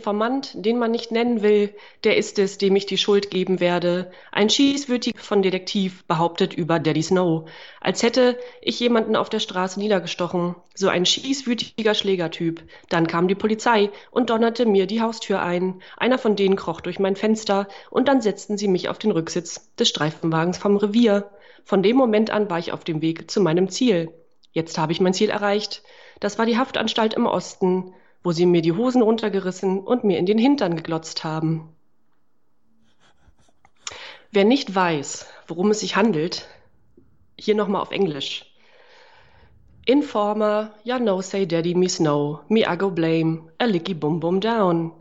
Informant, den man nicht nennen will, der ist es, dem ich die Schuld geben werde. Ein Schießwütig von Detektiv behauptet über Daddy Snow, als hätte ich jemanden auf der Straße niedergestochen. So ein schießwütiger Schlägertyp. Dann kam die Polizei und donnerte mir die Haustür ein. Einer von denen kroch durch mein Fenster und dann setzten sie mich auf den Rücksitz des Streifenwagens vom Revier. Von dem Moment an war ich auf dem Weg zu meinem Ziel. Jetzt habe ich mein Ziel erreicht. Das war die Haftanstalt im Osten wo sie mir die Hosen runtergerissen und mir in den Hintern geglotzt haben. Wer nicht weiß, worum es sich handelt, hier nochmal auf Englisch. Informer, ya no say daddy me snow, me I go blame, a licky bum bum down.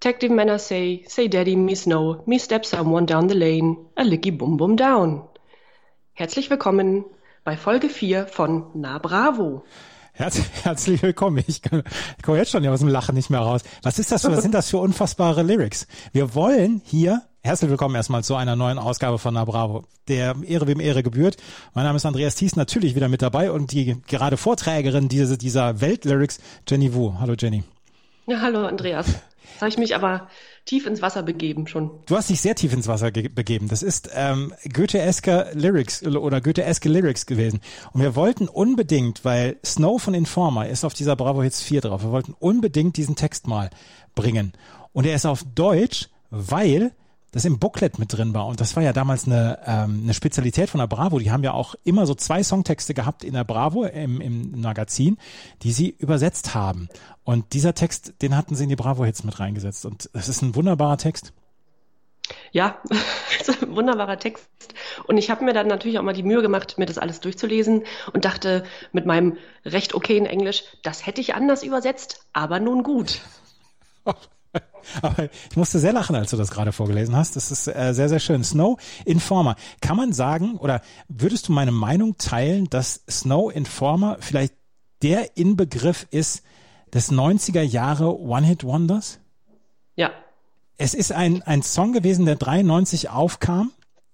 Detective manner say, say daddy me snow, me step someone down the lane, a licky bum bum down. Herzlich willkommen bei Folge 4 von Na Bravo. Herz, herzlich willkommen. Ich, kann, ich komme jetzt schon aus dem Lachen nicht mehr raus. Was ist das? Was sind das für unfassbare Lyrics? Wir wollen hier Herzlich willkommen erstmal zu einer neuen Ausgabe von Na Bravo. Der Ehre wem Ehre gebührt. Mein Name ist Andreas Thies, natürlich wieder mit dabei und die gerade Vorträgerin dieser, dieser Weltlyrics, Jenny Wu. Hallo Jenny. Ja, hallo Andreas. Habe ich mich aber tief ins Wasser begeben schon. Du hast dich sehr tief ins Wasser begeben. Das ist ähm, Goethe-eske Lyrics oder Goethe-eske Lyrics gewesen. Und wir wollten unbedingt, weil Snow von Informer ist auf dieser Bravo Hits 4 drauf, wir wollten unbedingt diesen Text mal bringen. Und er ist auf Deutsch, weil das im Booklet mit drin war. Und das war ja damals eine, ähm, eine Spezialität von der Bravo. Die haben ja auch immer so zwei Songtexte gehabt in der Bravo, im, im Magazin, die sie übersetzt haben. Und dieser Text, den hatten sie in die Bravo-Hits mit reingesetzt. Und das ist ein wunderbarer Text. Ja, ein wunderbarer Text. Und ich habe mir dann natürlich auch mal die Mühe gemacht, mir das alles durchzulesen und dachte mit meinem recht okayen Englisch, das hätte ich anders übersetzt, aber nun gut. Aber ich musste sehr lachen, als du das gerade vorgelesen hast. Das ist äh, sehr, sehr schön. Snow Informer. Kann man sagen, oder würdest du meine Meinung teilen, dass Snow Informer vielleicht der Inbegriff ist des 90er Jahre One-Hit-Wonders? Ja. Es ist ein, ein Song gewesen, der 93 aufkam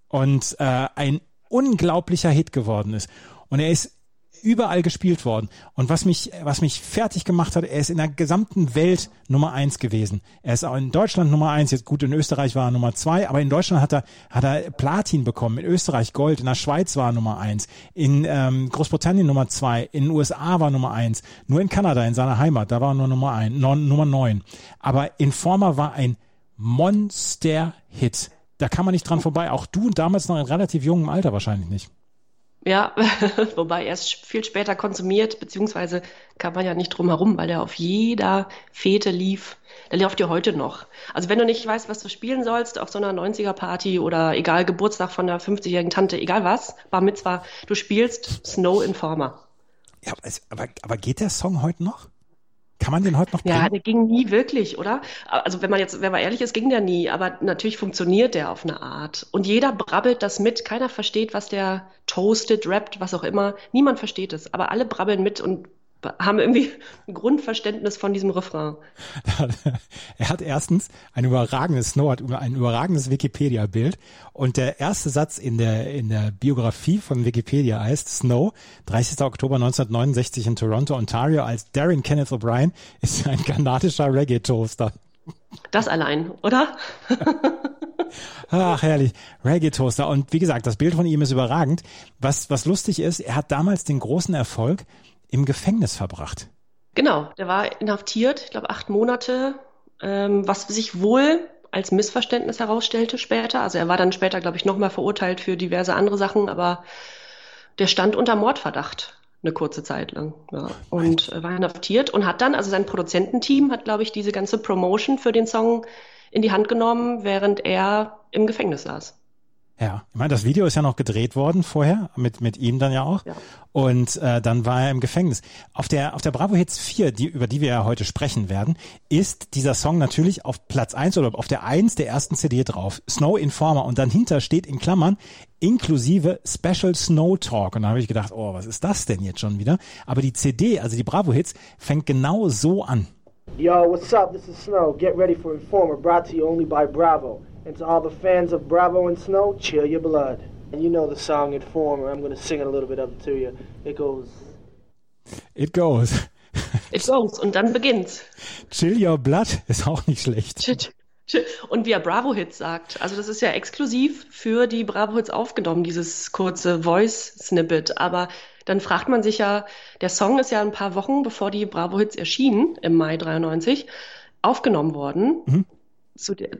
und äh, ein unglaublicher Hit geworden ist. Und er ist überall gespielt worden. Und was mich, was mich fertig gemacht hat, er ist in der gesamten Welt Nummer eins gewesen. Er ist auch in Deutschland Nummer eins, jetzt gut, in Österreich war er Nummer zwei, aber in Deutschland hat er, hat er Platin bekommen, in Österreich Gold, in der Schweiz war er Nummer eins, in ähm, Großbritannien Nummer zwei, in den USA war Nummer eins, nur in Kanada, in seiner Heimat, da war er nur Nummer ein, non, Nummer neun. Aber Informer war ein Monster-Hit. Da kann man nicht dran vorbei. Auch du damals noch in relativ jungem Alter wahrscheinlich nicht. Ja, wobei er ist viel später konsumiert, beziehungsweise kann man ja nicht drum herum, weil der auf jeder Fete lief. Der läuft ja heute noch. Also wenn du nicht weißt, was du spielen sollst auf so einer 90er-Party oder egal, Geburtstag von einer 50-jährigen Tante, egal was, Bar Mitzwa, du spielst Snow Informer. Ja, aber, aber geht der Song heute noch? Kann man den heute noch bringen? Ja, der ging nie wirklich, oder? Also wenn man jetzt, wenn man ehrlich ist, ging der nie. Aber natürlich funktioniert der auf eine Art. Und jeder brabbelt das mit. Keiner versteht, was der toastet, rappt, was auch immer. Niemand versteht es. Aber alle brabbeln mit und haben irgendwie ein Grundverständnis von diesem Refrain. er hat erstens ein überragendes Snow, hat ein überragendes Wikipedia-Bild und der erste Satz in der, in der Biografie von Wikipedia heißt Snow, 30. Oktober 1969 in Toronto, Ontario als Darren Kenneth O'Brien ist ein kanadischer Reggae-Toaster. Das allein, oder? Ach, herrlich. Reggae-Toaster. Und wie gesagt, das Bild von ihm ist überragend. Was, was lustig ist, er hat damals den großen Erfolg, im Gefängnis verbracht. Genau, der war inhaftiert, ich glaube acht Monate, ähm, was sich wohl als Missverständnis herausstellte später. Also er war dann später, glaube ich, nochmal verurteilt für diverse andere Sachen, aber der stand unter Mordverdacht eine kurze Zeit lang ja, und war inhaftiert und hat dann, also sein Produzententeam hat, glaube ich, diese ganze Promotion für den Song in die Hand genommen, während er im Gefängnis saß. Ja, ich meine, das Video ist ja noch gedreht worden vorher, mit, mit ihm dann ja auch. Ja. Und äh, dann war er im Gefängnis. Auf der, auf der Bravo Hits 4, die, über die wir ja heute sprechen werden, ist dieser Song natürlich auf Platz 1 oder auf der 1 der ersten CD drauf. Snow Informer. Und dann hinter steht in Klammern inklusive Special Snow Talk. Und da habe ich gedacht, oh, was ist das denn jetzt schon wieder? Aber die CD, also die Bravo Hits, fängt genau so an. Yo, what's up? This is Snow. Get ready for Informer, brought to you only by Bravo. And to all the fans of Bravo and Snow, chill your blood. And you know the song Informer. I'm going to sing a little bit of it to you. It goes. It goes. It goes. Und dann beginnt's. Chill your blood ist auch nicht schlecht. Und wie er Bravo Hits sagt, also das ist ja exklusiv für die Bravo Hits aufgenommen, dieses kurze Voice Snippet. Aber dann fragt man sich ja, der Song ist ja ein paar Wochen bevor die Bravo Hits erschienen, im Mai 93, aufgenommen worden. Mhm. Zu der,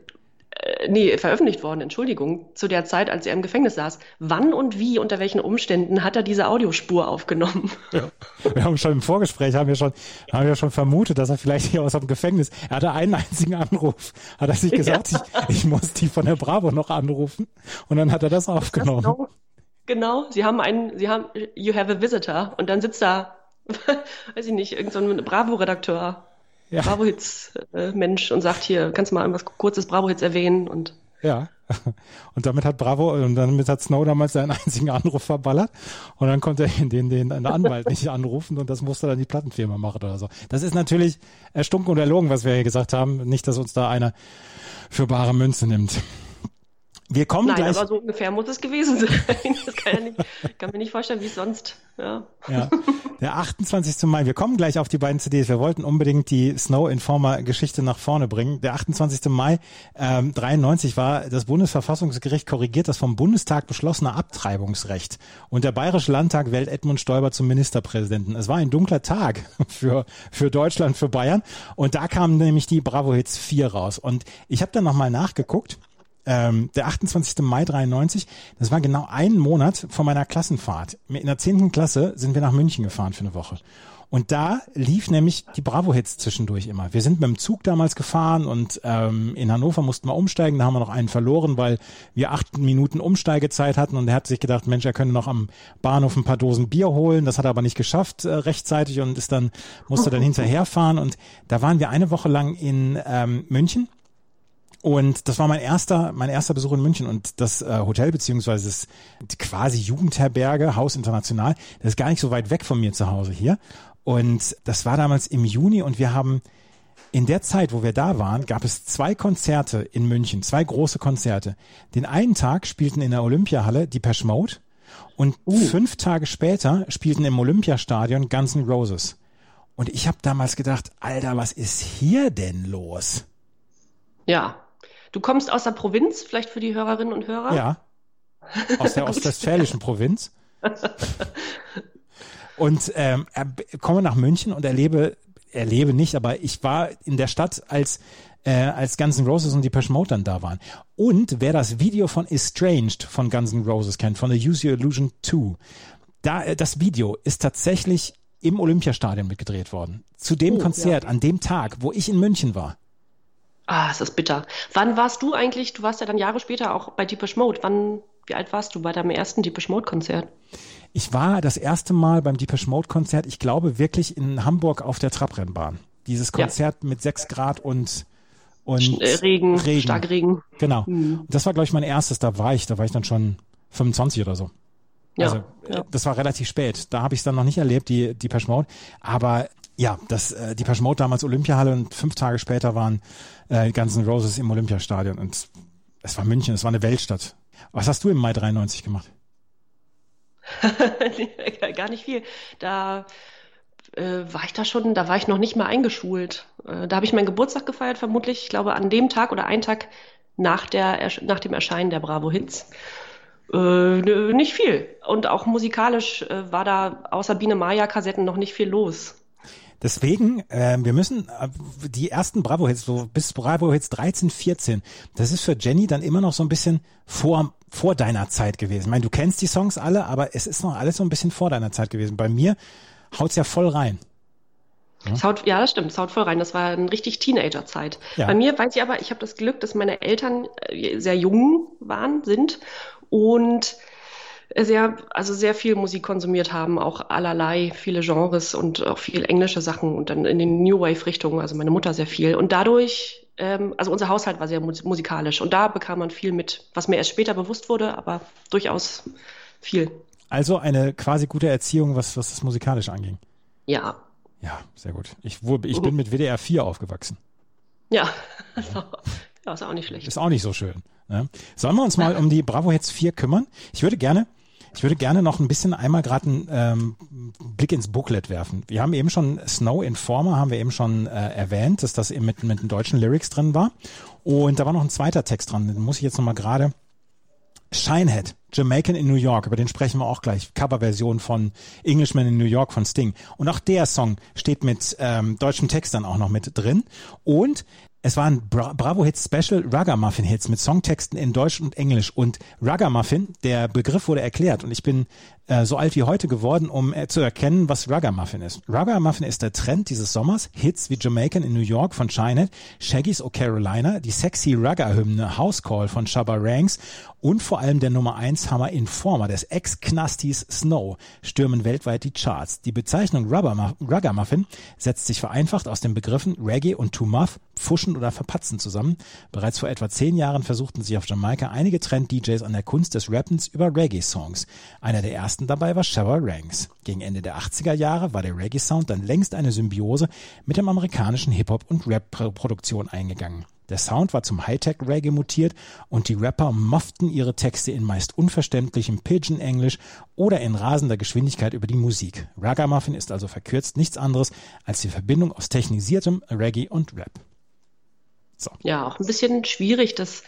äh, nee, veröffentlicht worden, Entschuldigung, zu der Zeit, als er im Gefängnis saß. Wann und wie, unter welchen Umständen hat er diese Audiospur aufgenommen? Ja. Wir haben schon im Vorgespräch, haben wir schon, haben wir schon vermutet, dass er vielleicht hier aus dem Gefängnis, er hatte einen einzigen Anruf, hat er sich gesagt, ja. ich, ich muss die von der Bravo noch anrufen und dann hat er das aufgenommen. Das genau, genau, sie haben einen, sie haben, you have a visitor und dann sitzt da, weiß ich nicht, irgendein so Bravo-Redakteur ja. Bravo-Hits-Mensch und sagt hier, kannst du mal irgendwas kurzes Bravo-Hits erwähnen und ja. Und damit hat Bravo und damit hat Snow damals seinen einzigen Anruf verballert und dann konnte er den, den, den Anwalt nicht anrufen und das musste dann die Plattenfirma machen oder so. Das ist natürlich erstunken und erlogen, was wir hier gesagt haben. Nicht, dass uns da einer für bare Münze nimmt. Wir kommen Nein, gleich. aber so ungefähr muss es gewesen sein. Das kann, ja nicht, kann mir nicht vorstellen, wie es sonst. Ja. ja. Der 28. Mai. Wir kommen gleich auf die beiden CDs. Wir wollten unbedingt die Snow Informer Geschichte nach vorne bringen. Der 28. Mai ähm, 93 war das Bundesverfassungsgericht korrigiert das vom Bundestag beschlossene Abtreibungsrecht. Und der Bayerische Landtag wählt Edmund Stoiber zum Ministerpräsidenten. Es war ein dunkler Tag für, für Deutschland, für Bayern. Und da kam nämlich die Bravo Hits 4 raus. Und ich habe dann nochmal nachgeguckt ähm, der 28. Mai 93, das war genau einen Monat vor meiner Klassenfahrt. In der zehnten Klasse sind wir nach München gefahren für eine Woche. Und da lief nämlich die Bravo-Hits zwischendurch immer. Wir sind mit dem Zug damals gefahren und ähm, in Hannover mussten wir umsteigen. Da haben wir noch einen verloren, weil wir acht Minuten Umsteigezeit hatten. Und er hat sich gedacht, Mensch, er könnte noch am Bahnhof ein paar Dosen Bier holen. Das hat er aber nicht geschafft äh, rechtzeitig und ist dann musste dann hinterherfahren. Und da waren wir eine Woche lang in ähm, München und das war mein erster, mein erster Besuch in München und das äh, Hotel beziehungsweise das quasi Jugendherberge, Haus International, das ist gar nicht so weit weg von mir zu Hause hier. Und das war damals im Juni und wir haben in der Zeit, wo wir da waren, gab es zwei Konzerte in München, zwei große Konzerte. Den einen Tag spielten in der Olympiahalle die Mode und uh. fünf Tage später spielten im Olympiastadion Guns N' Roses. Und ich habe damals gedacht, Alter, was ist hier denn los? Ja, Du kommst aus der Provinz, vielleicht für die Hörerinnen und Hörer? Ja. Aus der ostwestfälischen Provinz. Und ähm, komme nach München und erlebe, erlebe nicht, aber ich war in der Stadt, als äh, als Guns N' Roses und die Mode dann da waren. Und wer das Video von Estranged von Guns N' Roses kennt, von The Use Your Illusion 2, da, äh, das Video ist tatsächlich im Olympiastadion mitgedreht worden. Zu dem oh, Konzert, ja. an dem Tag, wo ich in München war. Ah, es ist bitter. Wann warst du eigentlich, du warst ja dann Jahre später auch bei Deepish Mode. Wann, wie alt warst du bei deinem ersten Deepish Mode Konzert? Ich war das erste Mal beim Deepish Mode Konzert, ich glaube wirklich in Hamburg auf der Trabrennbahn. Dieses Konzert ja. mit sechs Grad und und äh, Regen, Regen. Starkregen. Genau. Mhm. Das war, glaube ich, mein erstes. Da war ich, da war ich dann schon 25 oder so. Also ja, ja. das war relativ spät. Da habe ich es dann noch nicht erlebt, die, die Mode. Aber ja, das, äh, die Mode damals Olympiahalle und fünf Tage später waren äh, Guns N' Roses im Olympiastadion. Und es war München, es war eine Weltstadt. Was hast du im Mai 93 gemacht? Gar nicht viel. Da äh, war ich da schon, da war ich noch nicht mal eingeschult. Äh, da habe ich meinen Geburtstag gefeiert, vermutlich, ich glaube, an dem Tag oder einen Tag nach, der, nach dem Erscheinen der Bravo Hits. Äh, nicht viel. Und auch musikalisch äh, war da außer Biene Maya-Kassetten noch nicht viel los. Deswegen, äh, wir müssen äh, die ersten Bravo-Hits, so bis Bravo-Hits 13, 14, das ist für Jenny dann immer noch so ein bisschen vor, vor deiner Zeit gewesen. Ich meine, du kennst die Songs alle, aber es ist noch alles so ein bisschen vor deiner Zeit gewesen. Bei mir haut's ja voll rein. Ja? Es haut, ja, das stimmt, es haut voll rein. Das war eine richtig Teenager-Zeit. Ja. Bei mir weiß ich aber, ich habe das Glück, dass meine Eltern äh, sehr jung waren, sind und sehr, also sehr viel Musik konsumiert haben, auch allerlei, viele Genres und auch viel englische Sachen und dann in den New Wave-Richtungen, also meine Mutter sehr viel. Und dadurch, ähm, also unser Haushalt war sehr musikalisch und da bekam man viel mit, was mir erst später bewusst wurde, aber durchaus viel. Also eine quasi gute Erziehung, was, was das musikalisch anging. Ja. Ja, sehr gut. Ich, ich bin mit WDR 4 aufgewachsen. Ja, ja, ist auch nicht schlecht. Ist auch nicht so schön. Ne? Sollen wir uns mal um die Bravo Hits 4 kümmern? Ich würde gerne ich würde gerne noch ein bisschen einmal gerade einen ähm, Blick ins Booklet werfen. Wir haben eben schon Snow Informer, haben wir eben schon äh, erwähnt, dass das eben mit, mit den deutschen Lyrics drin war. Und da war noch ein zweiter Text dran, den muss ich jetzt nochmal gerade. Shinehead, Jamaican in New York, über den sprechen wir auch gleich. Coverversion von Englishman in New York von Sting. Und auch der Song steht mit ähm, deutschem Text dann auch noch mit drin. Und es waren Bra Bravo Hits Special Ragamuffin Hits mit Songtexten in Deutsch und Englisch und Ragamuffin, der Begriff wurde erklärt und ich bin äh, so alt wie heute geworden, um äh, zu erkennen, was Ragamuffin ist. Ragamuffin ist der Trend dieses Sommers. Hits wie Jamaican in New York von Shinehead, Shaggy's O Carolina, die sexy Ragga-Hymne House Call von Shabba Ranks und vor allem der Nummer 1 Hammer Informer des Ex-Knastis Snow stürmen weltweit die Charts. Die Bezeichnung Ragamuffin setzt sich vereinfacht aus den Begriffen Reggae und To Muff, pfuschen oder verpatzen zusammen. Bereits vor etwa zehn Jahren versuchten sich auf Jamaika einige Trend-DJs an der Kunst des Rappens über Reggae-Songs. Einer der ersten dabei war Shabba Ranks. Gegen Ende der 80er Jahre war der Reggae-Sound dann längst eine Symbiose mit dem amerikanischen Hip-Hop- und Rap-Produktion eingegangen. Der Sound war zum Hightech-Reggae mutiert und die Rapper mofften ihre Texte in meist unverständlichem Pidgin-Englisch oder in rasender Geschwindigkeit über die Musik. Ragamuffin ist also verkürzt nichts anderes als die Verbindung aus technisiertem Reggae und Rap. So. Ja, auch ein bisschen schwierig, dass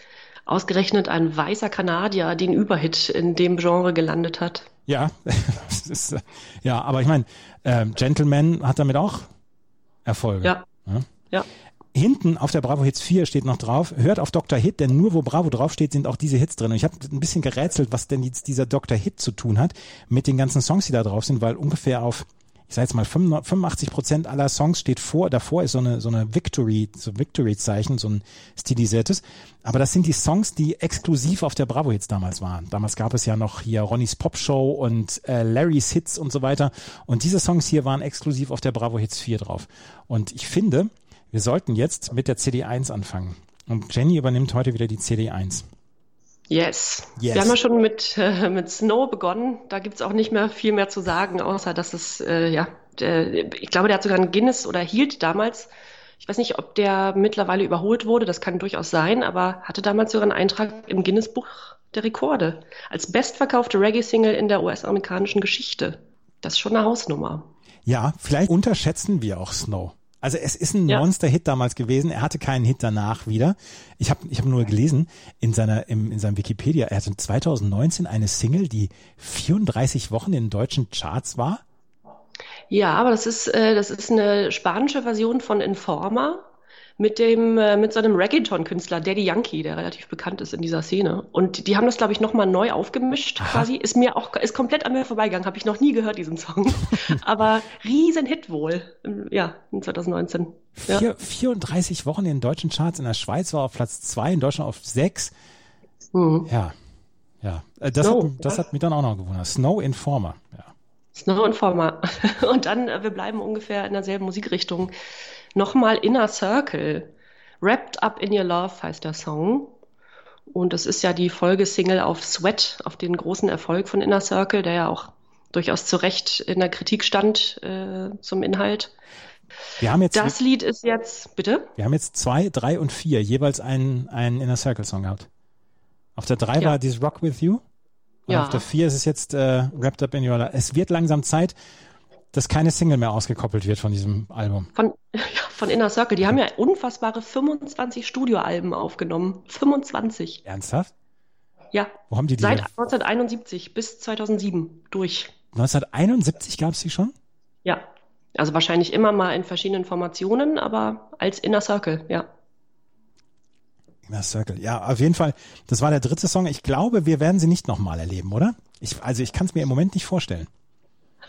ausgerechnet ein weißer Kanadier den Überhit in dem Genre gelandet hat. Ja, ist, ja, aber ich meine, äh, Gentleman hat damit auch Erfolge. Ja. ja. ja. Hinten auf der Bravo Hits 4 steht noch drauf, hört auf Dr. Hit, denn nur wo Bravo draufsteht, sind auch diese Hits drin. Und ich habe ein bisschen gerätselt, was denn jetzt dieser Dr. Hit zu tun hat mit den ganzen Songs, die da drauf sind, weil ungefähr auf ich sage jetzt mal 85 Prozent aller Songs steht vor, davor ist so eine so eine Victory, so Victory Zeichen, so ein stilisiertes. Aber das sind die Songs, die exklusiv auf der Bravo Hits damals waren. Damals gab es ja noch hier Ronnys Pop Show und äh, Larrys Hits und so weiter. Und diese Songs hier waren exklusiv auf der Bravo Hits 4 drauf. Und ich finde, wir sollten jetzt mit der CD1 anfangen. Und Jenny übernimmt heute wieder die CD1. Yes. yes. Wir haben ja schon mit, äh, mit Snow begonnen. Da gibt's auch nicht mehr viel mehr zu sagen, außer dass es, äh, ja, der, ich glaube, der hat sogar einen Guinness oder hielt damals. Ich weiß nicht, ob der mittlerweile überholt wurde, das kann durchaus sein, aber hatte damals sogar einen Eintrag im Guinness-Buch der Rekorde als bestverkaufte Reggae-Single in der US-amerikanischen Geschichte. Das ist schon eine Hausnummer. Ja, vielleicht unterschätzen wir auch Snow. Also es ist ein ja. Monster-Hit damals gewesen. Er hatte keinen Hit danach wieder. Ich habe ich hab nur gelesen in seiner im, in seinem Wikipedia, er hatte 2019 eine Single, die 34 Wochen in deutschen Charts war. Ja, aber das ist äh, das ist eine spanische Version von Informer mit dem äh, mit so einem Reggaeton-Künstler Daddy Yankee, der relativ bekannt ist in dieser Szene. Und die haben das, glaube ich, nochmal neu aufgemischt. Aha. Quasi ist mir auch ist komplett an mir vorbeigegangen, habe ich noch nie gehört diesen Song. Aber riesen Hit wohl, ja, in 2019. Ja. 34 Wochen in den deutschen Charts. In der Schweiz war auf Platz 2, in Deutschland auf 6. Mhm. Ja, ja. Äh, das, Snow, hat, das ja. hat mich dann auch noch gewundert. Snow Informer. Ja. Snow Informer. Und dann, äh, wir bleiben ungefähr in derselben Musikrichtung nochmal Inner Circle. Wrapped Up in Your Love heißt der Song. Und das ist ja die Folgesingle auf Sweat, auf den großen Erfolg von Inner Circle, der ja auch durchaus zu Recht in der Kritik stand äh, zum Inhalt. Wir haben jetzt, das Lied ist jetzt, bitte? Wir haben jetzt zwei, drei und vier, jeweils einen, einen Inner Circle Song gehabt. Auf der drei ja. war dieses Rock With You. Und ja. auf der vier ist es jetzt äh, Wrapped Up in Your Love. Es wird langsam Zeit, dass keine Single mehr ausgekoppelt wird von diesem Album. Von, ja, von Inner Circle. Die haben ja unfassbare 25 Studioalben aufgenommen. 25. Ernsthaft? Ja. Wo haben die die? Seit 1971 bis 2007 durch. 1971 gab es die schon? Ja. Also wahrscheinlich immer mal in verschiedenen Formationen, aber als Inner Circle, ja. Inner Circle, ja, auf jeden Fall. Das war der dritte Song. Ich glaube, wir werden sie nicht nochmal erleben, oder? Ich, also ich kann es mir im Moment nicht vorstellen.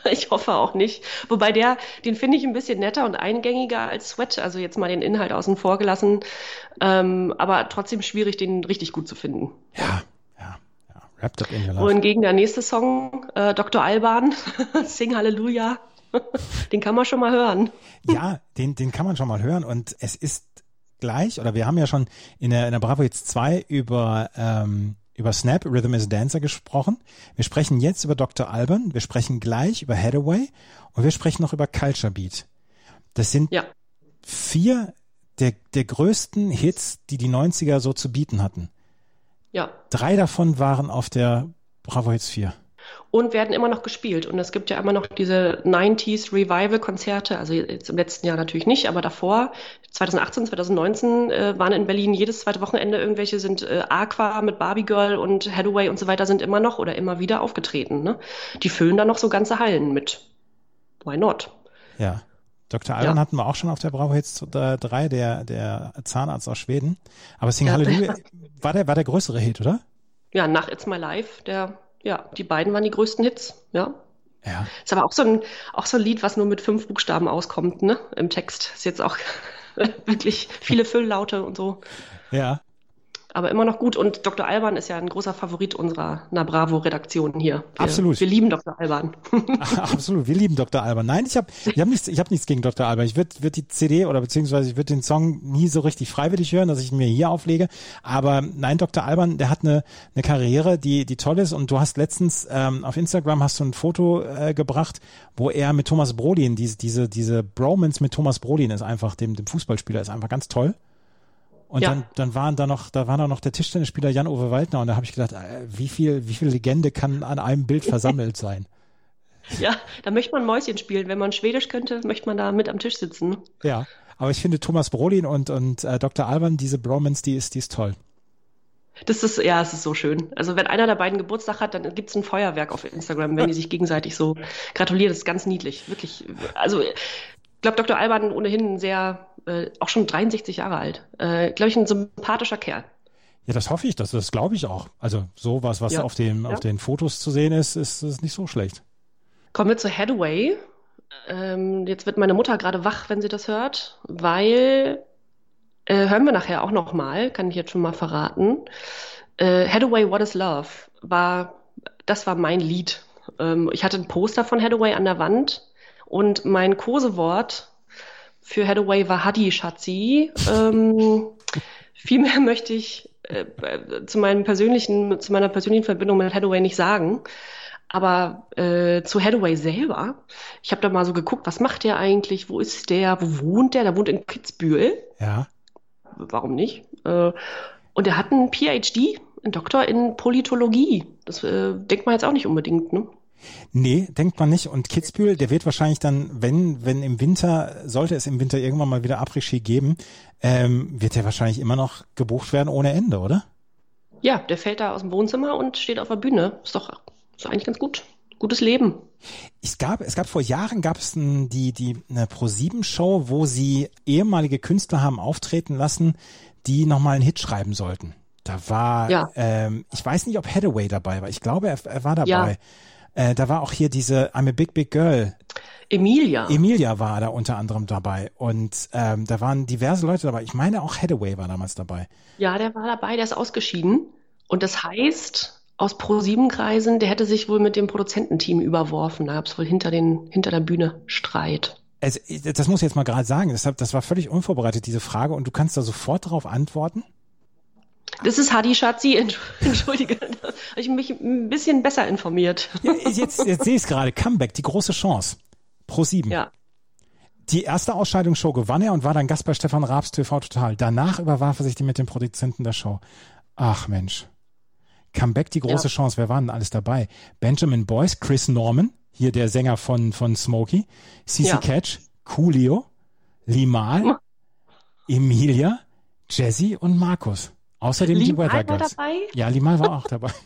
Ich hoffe auch nicht. Wobei der, den finde ich ein bisschen netter und eingängiger als Sweat. Also jetzt mal den Inhalt außen vor gelassen. Ähm, aber trotzdem schwierig, den richtig gut zu finden. Ja, ja, ja. Wrapped Up in Your Love. Wohingegen der nächste Song, äh, Dr. Alban, Sing Halleluja, den kann man schon mal hören. Ja, den, den kann man schon mal hören und es ist gleich, oder wir haben ja schon in der, in der Bravo jetzt 2 über, ähm, über Snap, Rhythm is a Dancer gesprochen. Wir sprechen jetzt über Dr. Alban, wir sprechen gleich über Hathaway und wir sprechen noch über Culture Beat. Das sind Ja. vier der, der größten Hits, die die 90er so zu bieten hatten. Ja. Drei davon waren auf der Bravo Hits 4. Und werden immer noch gespielt. Und es gibt ja immer noch diese 90s Revival-Konzerte, also jetzt im letzten Jahr natürlich nicht, aber davor, 2018, 2019, äh, waren in Berlin jedes zweite Wochenende irgendwelche sind äh, Aqua mit Barbie Girl und Hathaway und so weiter sind immer noch oder immer wieder aufgetreten. Ne? Die füllen da noch so ganze Hallen mit. Why not? Ja. Dr. Alban Ja. hatten wir auch schon auf der Bravo Hits 3, der, der Zahnarzt aus Schweden. Aber Sing Ja. Halleluja war der, war der größere Hit, oder? Ja, nach It's My Life, der, ja, die beiden waren die größten Hits, ja. Ja. Ist aber auch so ein, auch so ein Lied, was nur mit fünf Buchstaben auskommt, ne, im Text. Ist jetzt auch wirklich viele Fülllaute und so. Ja. Aber immer noch gut. Und Dr. Alban ist ja ein großer Favorit unserer Na Bravo-Redaktion hier. Wir, Absolut. Wir lieben Dr. Alban. Absolut, wir lieben Dr. Alban. Nein, ich habe ich hab nichts, ich hab nichts gegen Dr. Alban. Ich würde würd die CD oder beziehungsweise ich würde den Song nie so richtig freiwillig hören, dass ich ihn mir hier auflege. Aber nein, Dr. Alban, der hat eine, eine Karriere, die, die toll ist. Und du hast letztens ähm, auf Instagram hast du ein Foto äh, gebracht, wo er mit Thomas Brolin, diese, diese, diese Bromance mit Thomas Brolin ist einfach, dem, dem Fußballspieler, ist einfach ganz toll. Und Ja. dann, dann waren da noch, da war da noch der Tischtennisspieler Jan-Uwe Waldner und da habe ich gedacht, äh, wie viel, wie viel Legende kann an einem Bild versammelt sein? ja, da möchte man Mäuschen spielen. Wenn man Schwedisch könnte, möchte man da mit am Tisch sitzen. Ja, aber ich finde Thomas Brolin und, und äh, Dr. Alban, diese Bromance, die ist, die ist toll. Das ist, ja, es ist so schön. Also wenn einer der beiden Geburtstag hat, dann gibt's ein Feuerwerk auf Instagram, wenn die sich gegenseitig so gratulieren. Das ist ganz niedlich. Wirklich. Also glaube, Dr. Alban ohnehin sehr, äh, auch schon 63 Jahre alt. Äh, glaube ich, ein sympathischer Kerl. Ja, das hoffe ich, das, das glaube ich auch. Also sowas, was Ja. auf, dem, Ja. auf den Fotos zu sehen ist, ist, ist nicht so schlecht. Kommen wir zu Hathaway. Ähm, jetzt wird meine Mutter gerade wach, wenn sie das hört, weil äh, hören wir nachher auch noch mal, kann ich jetzt schon mal verraten. Äh, Hathaway, What is Love war, das war mein Lied. Ähm, ich hatte ein Poster von Hathaway an der Wand und mein Kosewort für Hathaway war Hadi Schatzi. Ähm, viel mehr möchte ich äh, äh, zu meinem persönlichen, zu meiner persönlichen Verbindung mit Hathaway nicht sagen. Aber äh, zu Hathaway selber, ich habe da mal so geguckt, was macht der eigentlich, wo ist der, wo wohnt der? Der wohnt in Kitzbühel, Ja. warum nicht? Äh, und er hat einen PhD, einen Doktor in Politologie. Das äh, denkt man jetzt auch nicht unbedingt, ne? Nee, denkt man nicht. Und Kitzbühel, der wird wahrscheinlich dann, wenn, wenn im Winter, sollte es im Winter irgendwann mal wieder Après-Ski geben, ähm, wird der wahrscheinlich immer noch gebucht werden ohne Ende, oder? Ja, der fällt da aus dem Wohnzimmer und steht auf der Bühne. Ist doch, ist doch eigentlich ganz gut. Gutes Leben. Es gab, es gab vor Jahren gab es ein, die, die, eine Pro-7-Show, wo sie ehemalige Künstler haben auftreten lassen, die nochmal einen Hit schreiben sollten. Da war, Ja. ähm, ich weiß nicht, ob Hathaway dabei war. Ich glaube, er, er war dabei. Ja. Äh, da war auch hier diese I'm a Big Big Girl. Emilia. Emilia war da unter anderem dabei. Und ähm, da waren diverse Leute dabei. Ich meine, auch Hathaway war damals dabei. Ja, der war dabei, der ist ausgeschieden. Und das heißt, aus Pro-7-Kreisen, der hätte sich wohl mit dem Produzententeam überworfen. Da gab es wohl hinter, den, hinter der Bühne Streit. Also, das muss ich jetzt mal gerade sagen. Deshalb, das war völlig unvorbereitet, diese Frage. Und du kannst da sofort darauf antworten? Das ist Hadi Schatzi, Entsch- entschuldige. Da habe ich mich ein bisschen besser informiert. Ja, jetzt, jetzt sehe ich es gerade. Comeback, die große Chance. Pro 7. Ja. Die erste Ausscheidungsshow gewann er und war dann Gast bei Stefan Raabs TV Total. Danach überwarf er sich die mit dem Produzenten der Show. Ach Mensch. Comeback, die große Ja. Chance. Wer war denn alles dabei? Benjamin Boyce, Chris Norman, hier der Sänger von, von Smokey, CC Ja. Catch, Coolio, Limal, Emilia, Jazzy und Markus. Außerdem die Limal Weather war Girls. dabei? Ja, Limal war auch dabei.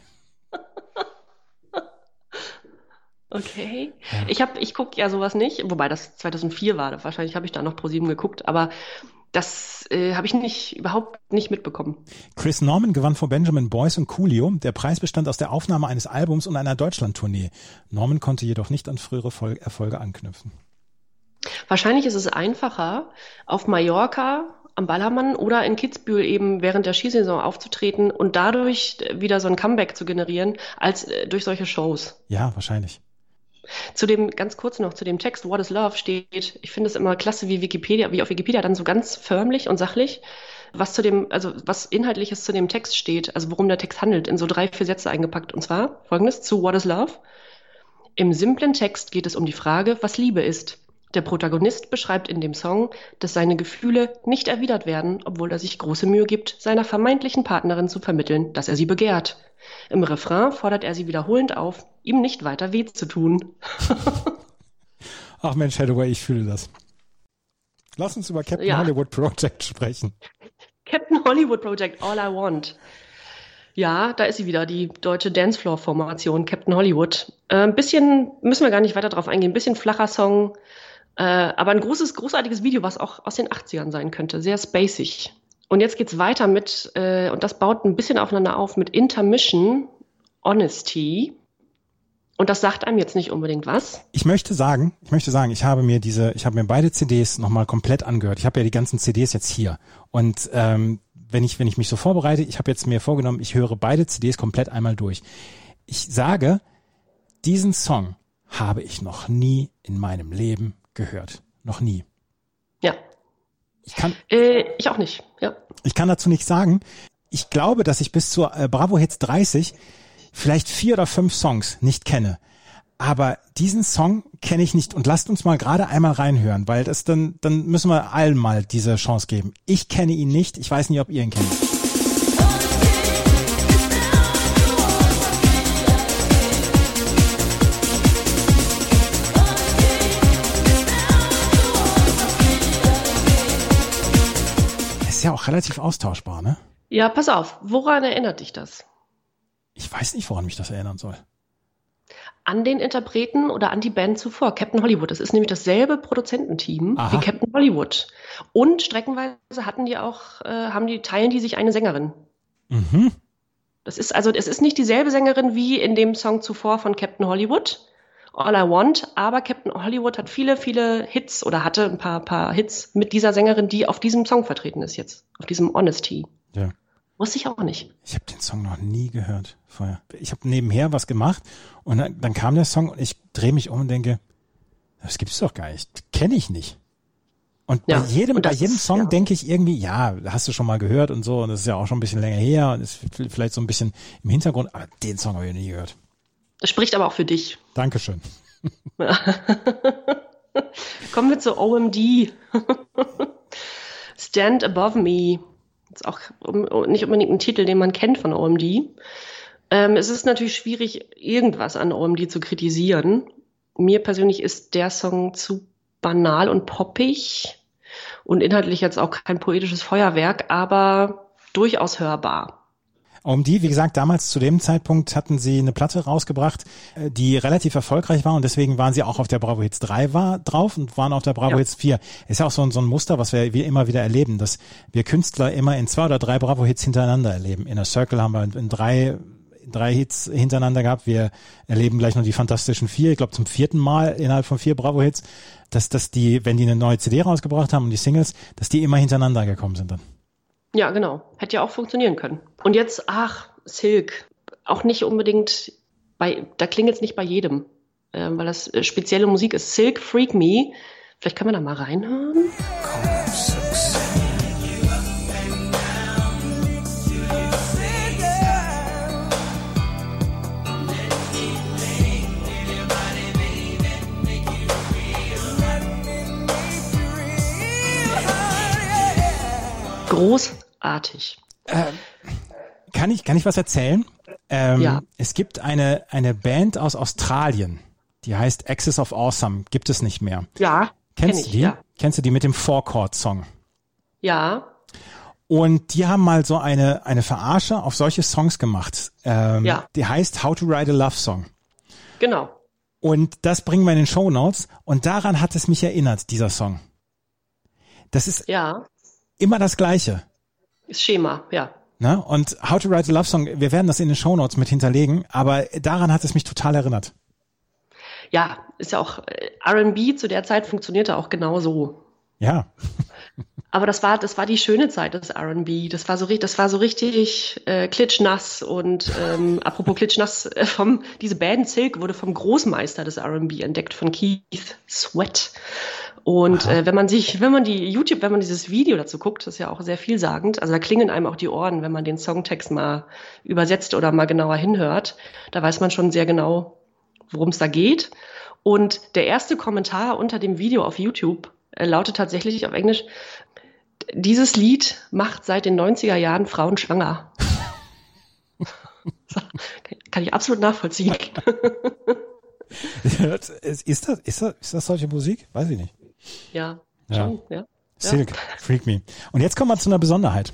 Okay. Ja. Ich habe, ich gucke ja sowas nicht, wobei das 2004 war. Wahrscheinlich habe ich da noch Pro7 geguckt, aber das äh, habe ich nicht überhaupt nicht mitbekommen. Chris Norman gewann vor Benjamin Boyce und Coolio. Der Preis bestand aus der Aufnahme eines Albums und einer Deutschlandtournee. Norman konnte jedoch nicht an frühere Fol Erfolge anknüpfen. Wahrscheinlich ist es einfacher, auf Mallorca am Ballermann oder in Kitzbühel eben während der Skisaison aufzutreten und dadurch wieder so ein Comeback zu generieren, als äh, durch solche Shows. Ja, wahrscheinlich. Zu dem, ganz kurz noch, zu dem Text What is Love steht, ich finde es immer klasse, wie Wikipedia, wie auf Wikipedia dann so ganz förmlich und sachlich, was zu dem, also was Inhaltliches zu dem Text steht, also worum der Text handelt, in so drei, vier Sätze eingepackt. Und zwar folgendes zu What is Love. Im simplen Text geht es um die Frage, was Liebe ist. Der Protagonist beschreibt in dem Song, dass seine Gefühle nicht erwidert werden, obwohl er sich große Mühe gibt, seiner vermeintlichen Partnerin zu vermitteln, dass er sie begehrt. Im Refrain fordert er sie wiederholend auf, ihm nicht weiter weh zu tun. Ach Mensch, Hathaway, ich fühle das. Lass uns über Captain ja. Hollywood Project sprechen. Captain Hollywood Project, All I Want. Ja, da ist sie wieder, die deutsche Dancefloor-Formation, Captain Hollywood. Äh, ein bisschen, müssen wir gar nicht weiter drauf eingehen, ein bisschen flacher Song, äh, aber ein großes, großartiges Video, was auch aus den 80ern sein könnte. Sehr spacig. Und jetzt geht's weiter mit, äh, und das baut ein bisschen aufeinander auf, mit Intermission, Honesty. Und das sagt einem jetzt nicht unbedingt was. Ich möchte sagen, ich möchte sagen, ich habe mir diese, ich habe mir beide CDs nochmal komplett angehört. Ich habe ja die ganzen CDs jetzt hier. Und ähm, wenn ich, wenn ich mich so vorbereite, ich habe jetzt mir vorgenommen, ich höre beide CDs komplett einmal durch. Ich sage, diesen Song habe ich noch nie in meinem Leben gehört. Noch nie. Ja. Ich kann. Äh, ich auch nicht, ja. Ich kann dazu nichts sagen. Ich glaube, dass ich bis zur äh, Bravo Hits 30 vielleicht vier oder fünf Songs nicht kenne. Aber diesen Song kenne ich nicht und lasst uns mal gerade einmal reinhören, weil das dann, dann müssen wir allen mal diese Chance geben. Ich kenne ihn nicht, ich weiß nicht, ob ihr ihn kennt. Ja auch relativ austauschbar, ne? Ja, pass auf. Woran erinnert dich das? Ich weiß nicht, woran mich das erinnern soll. An den Interpreten oder an die Band zuvor, Captain Hollywood. Das ist nämlich dasselbe Produzententeam Aha. wie Captain Hollywood. Und streckenweise hatten die auch, äh, haben die, teilen die sich eine Sängerin. Mhm. Das ist also, es ist nicht dieselbe Sängerin wie in dem Song zuvor von Captain Hollywood, All I Want, aber Captain Hollywood hat viele, viele Hits oder hatte ein paar, paar Hits mit dieser Sängerin, die auf diesem Song vertreten ist jetzt, auf diesem Honesty. Ja. Wusste ich auch nicht. Ich habe den Song noch nie gehört vorher. Ich habe nebenher was gemacht und dann, dann kam der Song und ich drehe mich um und denke, das gibt's doch gar nicht, kenne ich nicht. Und ja, bei jedem, bei jedem Song ja. denke ich irgendwie, ja, hast du schon mal gehört und so, und das ist ja auch schon ein bisschen länger her und ist vielleicht so ein bisschen im Hintergrund, aber den Song habe ich nie gehört. Das spricht aber auch für dich. Dankeschön. Kommen wir zu OMD. Stand Above Me. Das ist auch nicht unbedingt ein Titel, den man kennt von OMD. Ähm, es ist natürlich schwierig, irgendwas an OMD zu kritisieren. Mir persönlich ist der Song zu banal und poppig und inhaltlich jetzt auch kein poetisches Feuerwerk, aber durchaus hörbar. Um die, wie gesagt, damals zu dem Zeitpunkt hatten sie eine Platte rausgebracht, äh, die relativ erfolgreich war und deswegen waren sie auch auf der Bravo Hits 3 war, drauf und waren auf der Bravo ja. Hits 4. Ist ja auch so ein, so ein Muster, was wir, wir immer wieder erleben, dass wir Künstler immer in zwei oder drei Bravo Hits hintereinander erleben. In der Circle haben wir in drei drei Hits hintereinander gehabt. Wir erleben gleich noch die Fantastischen Vier, ich glaube zum vierten Mal innerhalb von vier Bravo-Hits, dass, dass die, wenn die eine neue CD rausgebracht haben und die Singles, dass die immer hintereinander gekommen sind dann. Ja, genau. Hätte ja auch funktionieren können. Und jetzt, ach, Silk. Auch nicht unbedingt bei, da klingelt es nicht bei jedem, äh, weil das äh, spezielle Musik ist. Silk Freak Me. Vielleicht können wir da mal reinhören. Großartig. Ähm, kann ich, kann ich was erzählen? Ähm, ja. Es gibt eine, eine Band aus Australien, die heißt Axis of Awesome. Gibt es nicht mehr. Ja. Kennst kenn du die? Ja. Kennst du die mit dem Four-Chord-Song? Ja. Und die haben mal so eine, eine Verarsche auf solche Songs gemacht. Ähm, ja. Die heißt How to Write a Love Song. Genau. Und das bringen wir in den Show Notes. Und daran hat es mich erinnert, dieser Song. Das ist ja. immer das Gleiche. Ist Schema, ja. Ne? Und How to Write a Love Song, wir werden das in den Show Notes mit hinterlegen, aber daran hat es mich total erinnert. Ja, ist ja auch äh, R&B zu der Zeit funktionierte auch genau so. Ja. Aber das war, das war die schöne Zeit des R&B. Das war so, das war so richtig äh, klitschnass und ähm, apropos klitschnass, äh, vom diese Band Silk wurde vom Großmeister des R&B entdeckt von Keith Sweat. Und äh, wenn man sich, wenn man die YouTube, wenn man dieses Video dazu guckt, das ist ja auch sehr vielsagend, also da klingen einem auch die Ohren, wenn man den Songtext mal übersetzt oder mal genauer hinhört, da weiß man schon sehr genau, worum es da geht. Und der erste Kommentar unter dem Video auf YouTube äh, lautet tatsächlich auf Englisch, dieses Lied macht seit den 90er Jahren Frauen schwanger. Kann ich absolut nachvollziehen. ist, das, ist, das, ist das solche Musik? Weiß ich nicht. Ja, schon, ja. ja. Silk, Freak Me. Und jetzt kommen wir zu einer Besonderheit.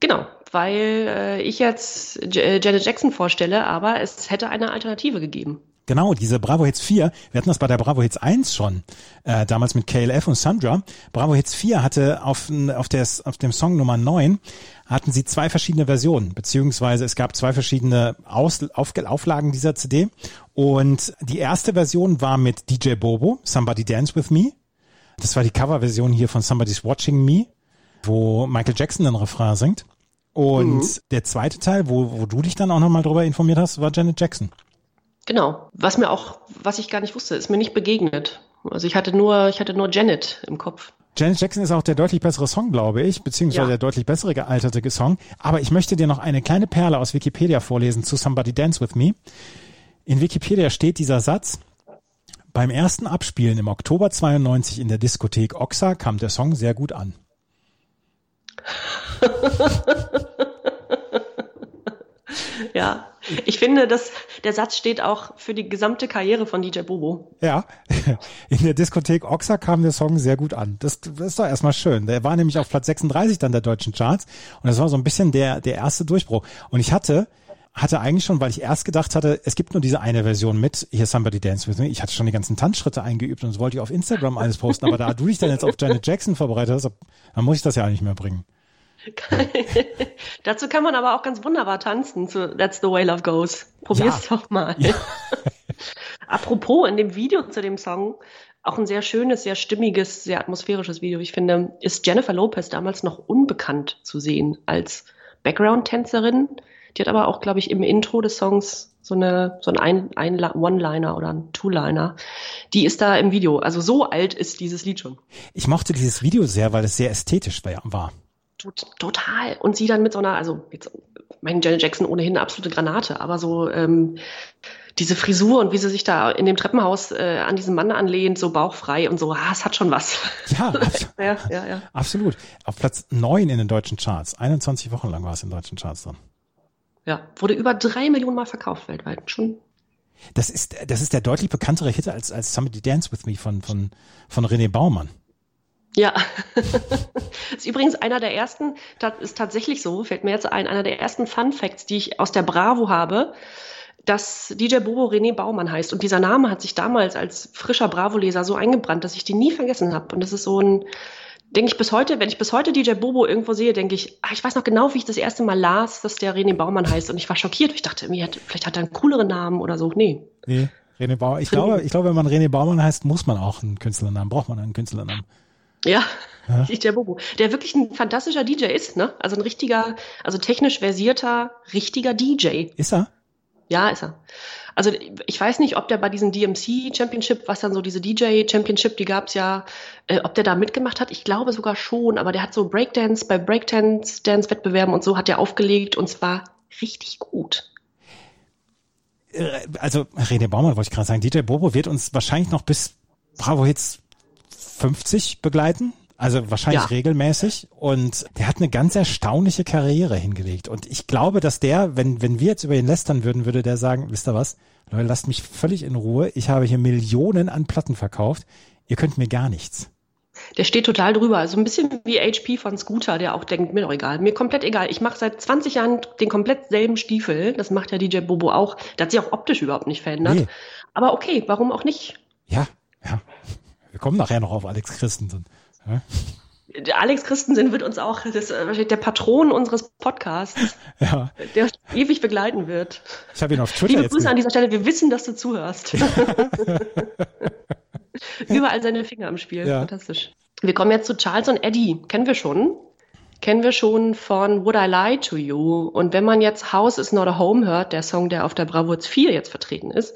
Genau, weil äh, ich jetzt äh, Janet Jackson vorstelle, aber es hätte eine Alternative gegeben. Genau, diese Bravo Hits 4, wir hatten das bei der Bravo Hits 1 schon, äh, damals mit KLF und Sandra. Bravo Hits 4 hatte auf, auf, des, auf dem Song Nummer 9 hatten sie zwei verschiedene Versionen, beziehungsweise es gab zwei verschiedene Aus, auf, Auflagen dieser CD. Und die erste Version war mit DJ Bobo, Somebody Dance With Me. Das war die Coverversion hier von Somebody's Watching Me, wo Michael Jackson den Refrain singt. Und mhm. der zweite Teil, wo, wo du dich dann auch nochmal drüber informiert hast, war Janet Jackson. Genau. Was mir auch, was ich gar nicht wusste, ist mir nicht begegnet. Also ich hatte nur, ich hatte nur Janet im Kopf. Janet Jackson ist auch der deutlich bessere Song, glaube ich, beziehungsweise ja. der deutlich bessere gealterte Song. Aber ich möchte dir noch eine kleine Perle aus Wikipedia vorlesen zu Somebody Dance With Me. In Wikipedia steht dieser Satz, beim ersten Abspielen im Oktober 92 in der Diskothek Oxa kam der Song sehr gut an. ja, ich finde, dass der Satz steht auch für die gesamte Karriere von DJ Bobo. Ja, in der Diskothek Oxa kam der Song sehr gut an. Das, das ist doch erstmal schön. Der war nämlich auf Platz 36 dann der deutschen Charts und das war so ein bisschen der, der erste Durchbruch. Und ich hatte hatte eigentlich schon, weil ich erst gedacht hatte, es gibt nur diese eine Version mit hier Somebody Dance With Me. Ich hatte schon die ganzen Tanzschritte eingeübt und das wollte ich auf Instagram alles posten, aber da du dich dann jetzt auf Janet Jackson vorbereitet hast, dann muss ich das ja auch nicht mehr bringen. Dazu kann man aber auch ganz wunderbar tanzen zu That's the Way Love Goes. Probier's ja. doch mal. Ja. Apropos, in dem Video zu dem Song, auch ein sehr schönes, sehr stimmiges, sehr atmosphärisches Video. Ich finde, ist Jennifer Lopez damals noch unbekannt zu sehen als Background-Tänzerin. Die hat aber auch, glaube ich, im Intro des Songs so eine so ein, ein One-Liner oder ein Two-Liner. Die ist da im Video. Also so alt ist dieses Lied schon. Ich mochte dieses Video sehr, weil es sehr ästhetisch war. Total. Und sie dann mit so einer, also jetzt, mein Janet Jackson ohnehin eine absolute Granate, aber so ähm, diese Frisur und wie sie sich da in dem Treppenhaus äh, an diesen Mann anlehnt, so bauchfrei und so, ah, es hat schon was. Ja, ja, ja, ja, absolut. Auf Platz neun in den deutschen Charts. 21 Wochen lang war es in den deutschen Charts dann. Ja, wurde über drei Millionen Mal verkauft weltweit. Schon das ist, das ist der deutlich bekanntere Hit als, als Somebody Dance With Me von, von, von René Baumann. Ja, das ist übrigens einer der ersten, das ist tatsächlich so, fällt mir jetzt ein, einer der ersten Fun Facts, die ich aus der Bravo habe, dass DJ Bobo René Baumann heißt. Und dieser Name hat sich damals als frischer Bravo-Leser so eingebrannt, dass ich den nie vergessen habe. Und das ist so ein, denke ich bis heute, wenn ich bis heute DJ Bobo irgendwo sehe, denke ich, ah, ich weiß noch genau, wie ich das erste Mal las, dass der René Baumann heißt. Und ich war schockiert. Ich dachte, hat, vielleicht hat er einen cooleren Namen oder so. Nee. Nee, René Baumann. Ich glaube, ich glaube, wenn man René Baumann heißt, muss man auch einen Künstlernamen, braucht man einen Künstlernamen. Ja, ja. DJ Bobo, der wirklich ein fantastischer DJ ist, ne? Also ein richtiger, also technisch versierter, richtiger DJ. Ist er? Ja, ist er. Also ich weiß nicht, ob der bei diesem DMC Championship, was dann so diese DJ Championship, die gab's ja, äh, ob der da mitgemacht hat. Ich glaube sogar schon, aber der hat so Breakdance bei Breakdance Dance Wettbewerben und so hat er aufgelegt und zwar richtig gut. Äh, also René Baumann wollte ich gerade sagen, DJ Bobo wird uns wahrscheinlich noch bis Bravo Hits 50 begleiten. Also wahrscheinlich ja. regelmäßig. Und der hat eine ganz erstaunliche Karriere hingelegt. Und ich glaube, dass der, wenn, wenn wir jetzt über ihn lästern würden, würde der sagen, wisst ihr was? Leute, lasst mich völlig in Ruhe. Ich habe hier Millionen an Platten verkauft. Ihr könnt mir gar nichts. Der steht total drüber. Also ein bisschen wie HP von Scooter, der auch denkt, mir doch egal. Mir komplett egal. Ich mache seit 20 Jahren den komplett selben Stiefel. Das macht ja DJ Bobo auch. Der hat sich auch optisch überhaupt nicht verändert. Nee. Aber okay, warum auch nicht? Ja, ja. Wir kommen nachher noch auf Alex Christensen. Ja? Alex Christensen wird uns auch das, äh, der Patron unseres Podcasts, ja. der ewig begleiten wird. Ich habe ihn auf Twitter Liebe Grüße an dieser Stelle, wir wissen, dass du zuhörst. Überall seine Finger im Spiel, ja. fantastisch. Wir kommen jetzt zu Charles und Eddie. Kennen wir schon? Kennen wir schon von Would I Lie to You? Und wenn man jetzt House is Not a Home hört, der Song, der auf der Bravo 4 jetzt vertreten ist,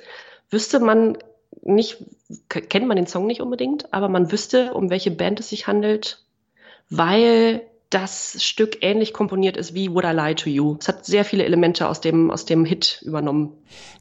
wüsste man nicht, kennt man den Song nicht unbedingt, aber man wüsste, um welche Band es sich handelt, weil das Stück ähnlich komponiert ist wie Would I Lie to You. Es hat sehr viele Elemente aus dem aus dem Hit übernommen.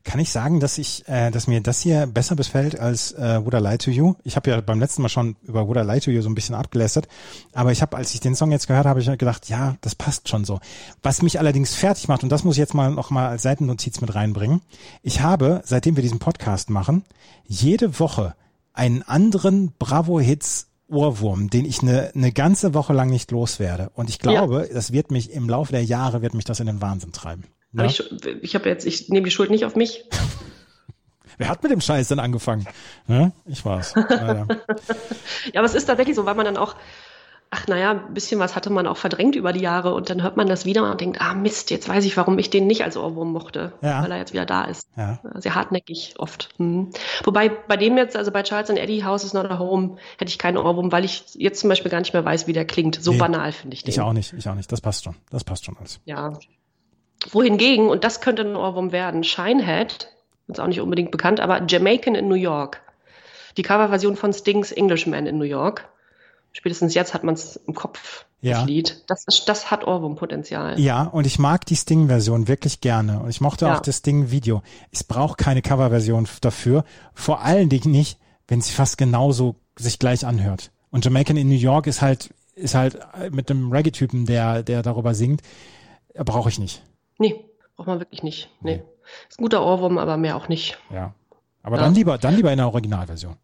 Kann ich sagen, dass ich, äh, dass mir das hier besser befällt als äh, Would I Lie to You? Ich habe ja beim letzten Mal schon über Would I Lie to You so ein bisschen abgelästert, aber ich habe, als ich den Song jetzt gehört habe, ich gedacht, ja, das passt schon so. Was mich allerdings fertig macht und das muss ich jetzt mal noch mal als Seitennotiz mit reinbringen: Ich habe, seitdem wir diesen Podcast machen, jede Woche einen anderen Bravo Hits Ohrwurm, den ich eine, eine ganze Woche lang nicht loswerde. Und ich glaube, ja. das wird mich im Laufe der Jahre wird mich das in den Wahnsinn treiben. Ja? Ich, ich habe jetzt, ich nehme die Schuld nicht auf mich. Wer hat mit dem Scheiß denn angefangen? Ja, ich war's. ja, aber es ist tatsächlich so, weil man dann auch ach naja, ein bisschen was hatte man auch verdrängt über die Jahre und dann hört man das wieder und denkt, ah Mist, jetzt weiß ich, warum ich den nicht als Ohrwurm mochte, ja. weil er jetzt wieder da ist. Ja. Sehr hartnäckig oft. Mhm. Wobei bei dem jetzt, also bei Charles and Eddie House is not a Home, hätte ich keinen Ohrwurm, weil ich jetzt zum Beispiel gar nicht mehr weiß, wie der klingt. So nee, banal finde ich den. Ich auch nicht, ich auch nicht. Das passt schon. Das passt schon alles. Ja. Wohingegen, und das könnte ein Ohrwurm werden, Shinehead, ist auch nicht unbedingt bekannt, aber Jamaican in New York. Die Coverversion von Stings Englishman in New York spätestens jetzt hat man es im Kopf, ja. das Lied. Das, das hat Ohrwurm-Potenzial. Ja, und ich mag die Sting-Version wirklich gerne. Und ich mochte ja. auch das Sting-Video. Es braucht keine Cover-Version dafür. Vor allen Dingen nicht, wenn sie fast genauso sich gleich anhört. Und Jamaican in New York ist halt, ist halt mit einem Reggae-Typen, der, der darüber singt. Brauche ich nicht. Nee, braucht man wirklich nicht. Nee. nee. Ist ein guter Ohrwurm, aber mehr auch nicht. Ja. Aber ja. dann lieber, dann lieber in der Originalversion.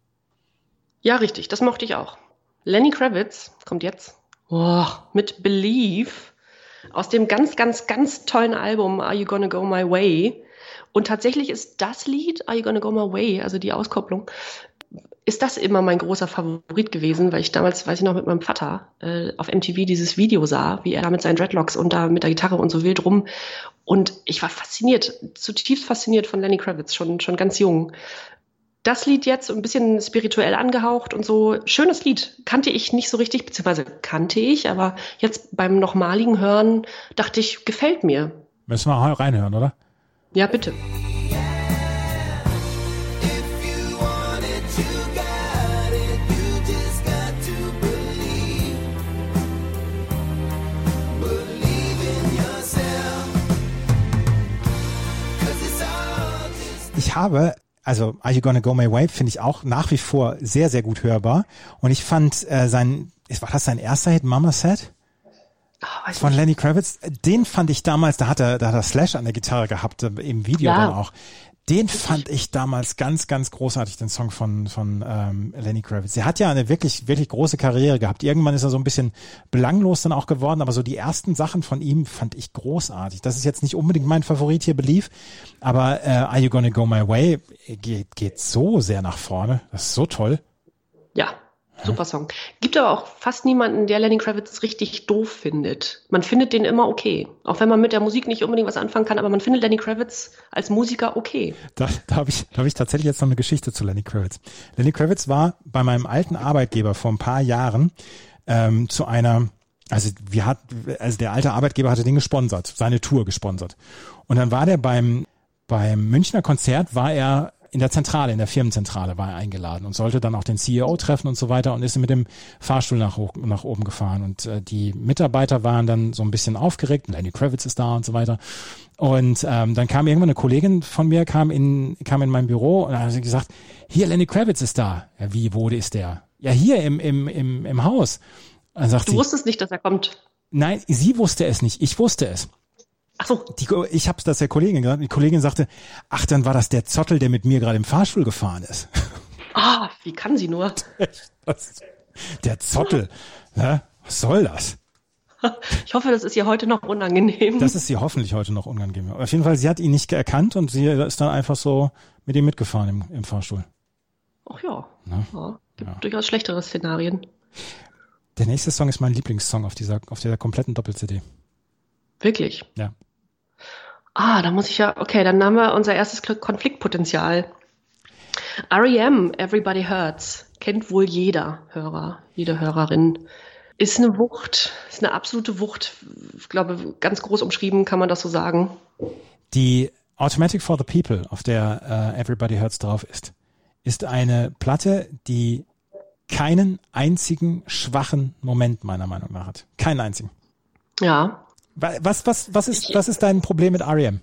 Ja, richtig. Das mochte ich auch. Lenny Kravitz kommt jetzt oh, mit Believe aus dem ganz, ganz, ganz tollen Album Are You Gonna Go My Way? Und tatsächlich ist das Lied, Are You Gonna Go My Way, also die Auskopplung, ist das immer mein großer Favorit gewesen, weil ich damals, weiß ich noch, mit meinem Vater äh, auf MTV dieses Video sah, wie er da mit seinen Dreadlocks und da mit der Gitarre und so wild rum. Und ich war fasziniert, zutiefst fasziniert von Lenny Kravitz, schon, schon ganz jung das Lied jetzt ein bisschen spirituell angehaucht und so. Schönes Lied. Kannte ich nicht so richtig, beziehungsweise kannte ich, aber jetzt beim nochmaligen Hören dachte ich, gefällt mir. Müssen wir reinhören, oder? Ja, bitte. Ich habe also Are You Gonna Go My Way finde ich auch nach wie vor sehr, sehr gut hörbar. Und ich fand äh, sein, war das sein erster Hit, Mama Said? Oh, von Lenny Kravitz, den fand ich damals, da hat er, da hat er Slash an der Gitarre gehabt, äh, im Video ja. dann auch. Den fand ich damals ganz, ganz großartig, den Song von, von ähm, Lenny Kravitz. Er hat ja eine wirklich, wirklich große Karriere gehabt. Irgendwann ist er so ein bisschen belanglos dann auch geworden, aber so die ersten Sachen von ihm fand ich großartig. Das ist jetzt nicht unbedingt mein Favorit hier, Belief, aber äh, Are You Gonna Go My Way geht, geht so sehr nach vorne. Das ist so toll. Ja, Super Song. Gibt aber auch fast niemanden, der Lenny Kravitz richtig doof findet. Man findet den immer okay. Auch wenn man mit der Musik nicht unbedingt was anfangen kann, aber man findet Lenny Kravitz als Musiker okay. Da, da habe ich, da hab ich tatsächlich jetzt noch eine Geschichte zu Lenny Kravitz. Lenny Kravitz war bei meinem alten Arbeitgeber vor ein paar Jahren ähm, zu einer, also wir hat, also der alte Arbeitgeber hatte den gesponsert, seine Tour gesponsert. Und dann war der beim beim Münchner Konzert war er in der Zentrale, in der Firmenzentrale war er eingeladen und sollte dann auch den CEO treffen und so weiter und ist mit dem Fahrstuhl nach, hoch, nach oben gefahren. Und äh, die Mitarbeiter waren dann so ein bisschen aufgeregt, Lenny Kravitz ist da und so weiter. Und ähm, dann kam irgendwann eine Kollegin von mir, kam in, kam in mein Büro und hat gesagt, hier, Lenny Kravitz ist da. Ja, wie, wo ist der? Ja, hier im, im, im, im Haus. Du sie, wusstest nicht, dass er kommt. Nein, sie wusste es nicht, ich wusste es. Ach so. Die, ich habe das der Kollegin gesagt. Die Kollegin sagte, ach, dann war das der Zottel, der mit mir gerade im Fahrstuhl gefahren ist. Ah, wie kann sie nur? der Zottel. Ja, was soll das? Ich hoffe, das ist ihr heute noch unangenehm. Das ist ihr hoffentlich heute noch unangenehm. Auf jeden Fall, sie hat ihn nicht erkannt und sie ist dann einfach so mit ihm mitgefahren im, im Fahrstuhl. Ach ja. ja gibt ja. durchaus schlechtere Szenarien. Der nächste Song ist mein Lieblingssong auf dieser, auf dieser kompletten Doppel-CD. Wirklich? Ja. Ah, da muss ich ja, okay, dann haben wir unser erstes Konfliktpotenzial. REM, Everybody Hurts. kennt wohl jeder Hörer, jede Hörerin. Ist eine Wucht, ist eine absolute Wucht. Ich glaube, ganz groß umschrieben kann man das so sagen. Die Automatic for the People, auf der uh, Everybody Hurts drauf ist, ist eine Platte, die keinen einzigen schwachen Moment meiner Meinung nach hat. Keinen einzigen. Ja. Was, was, was, ist, was ist dein Problem mit REM?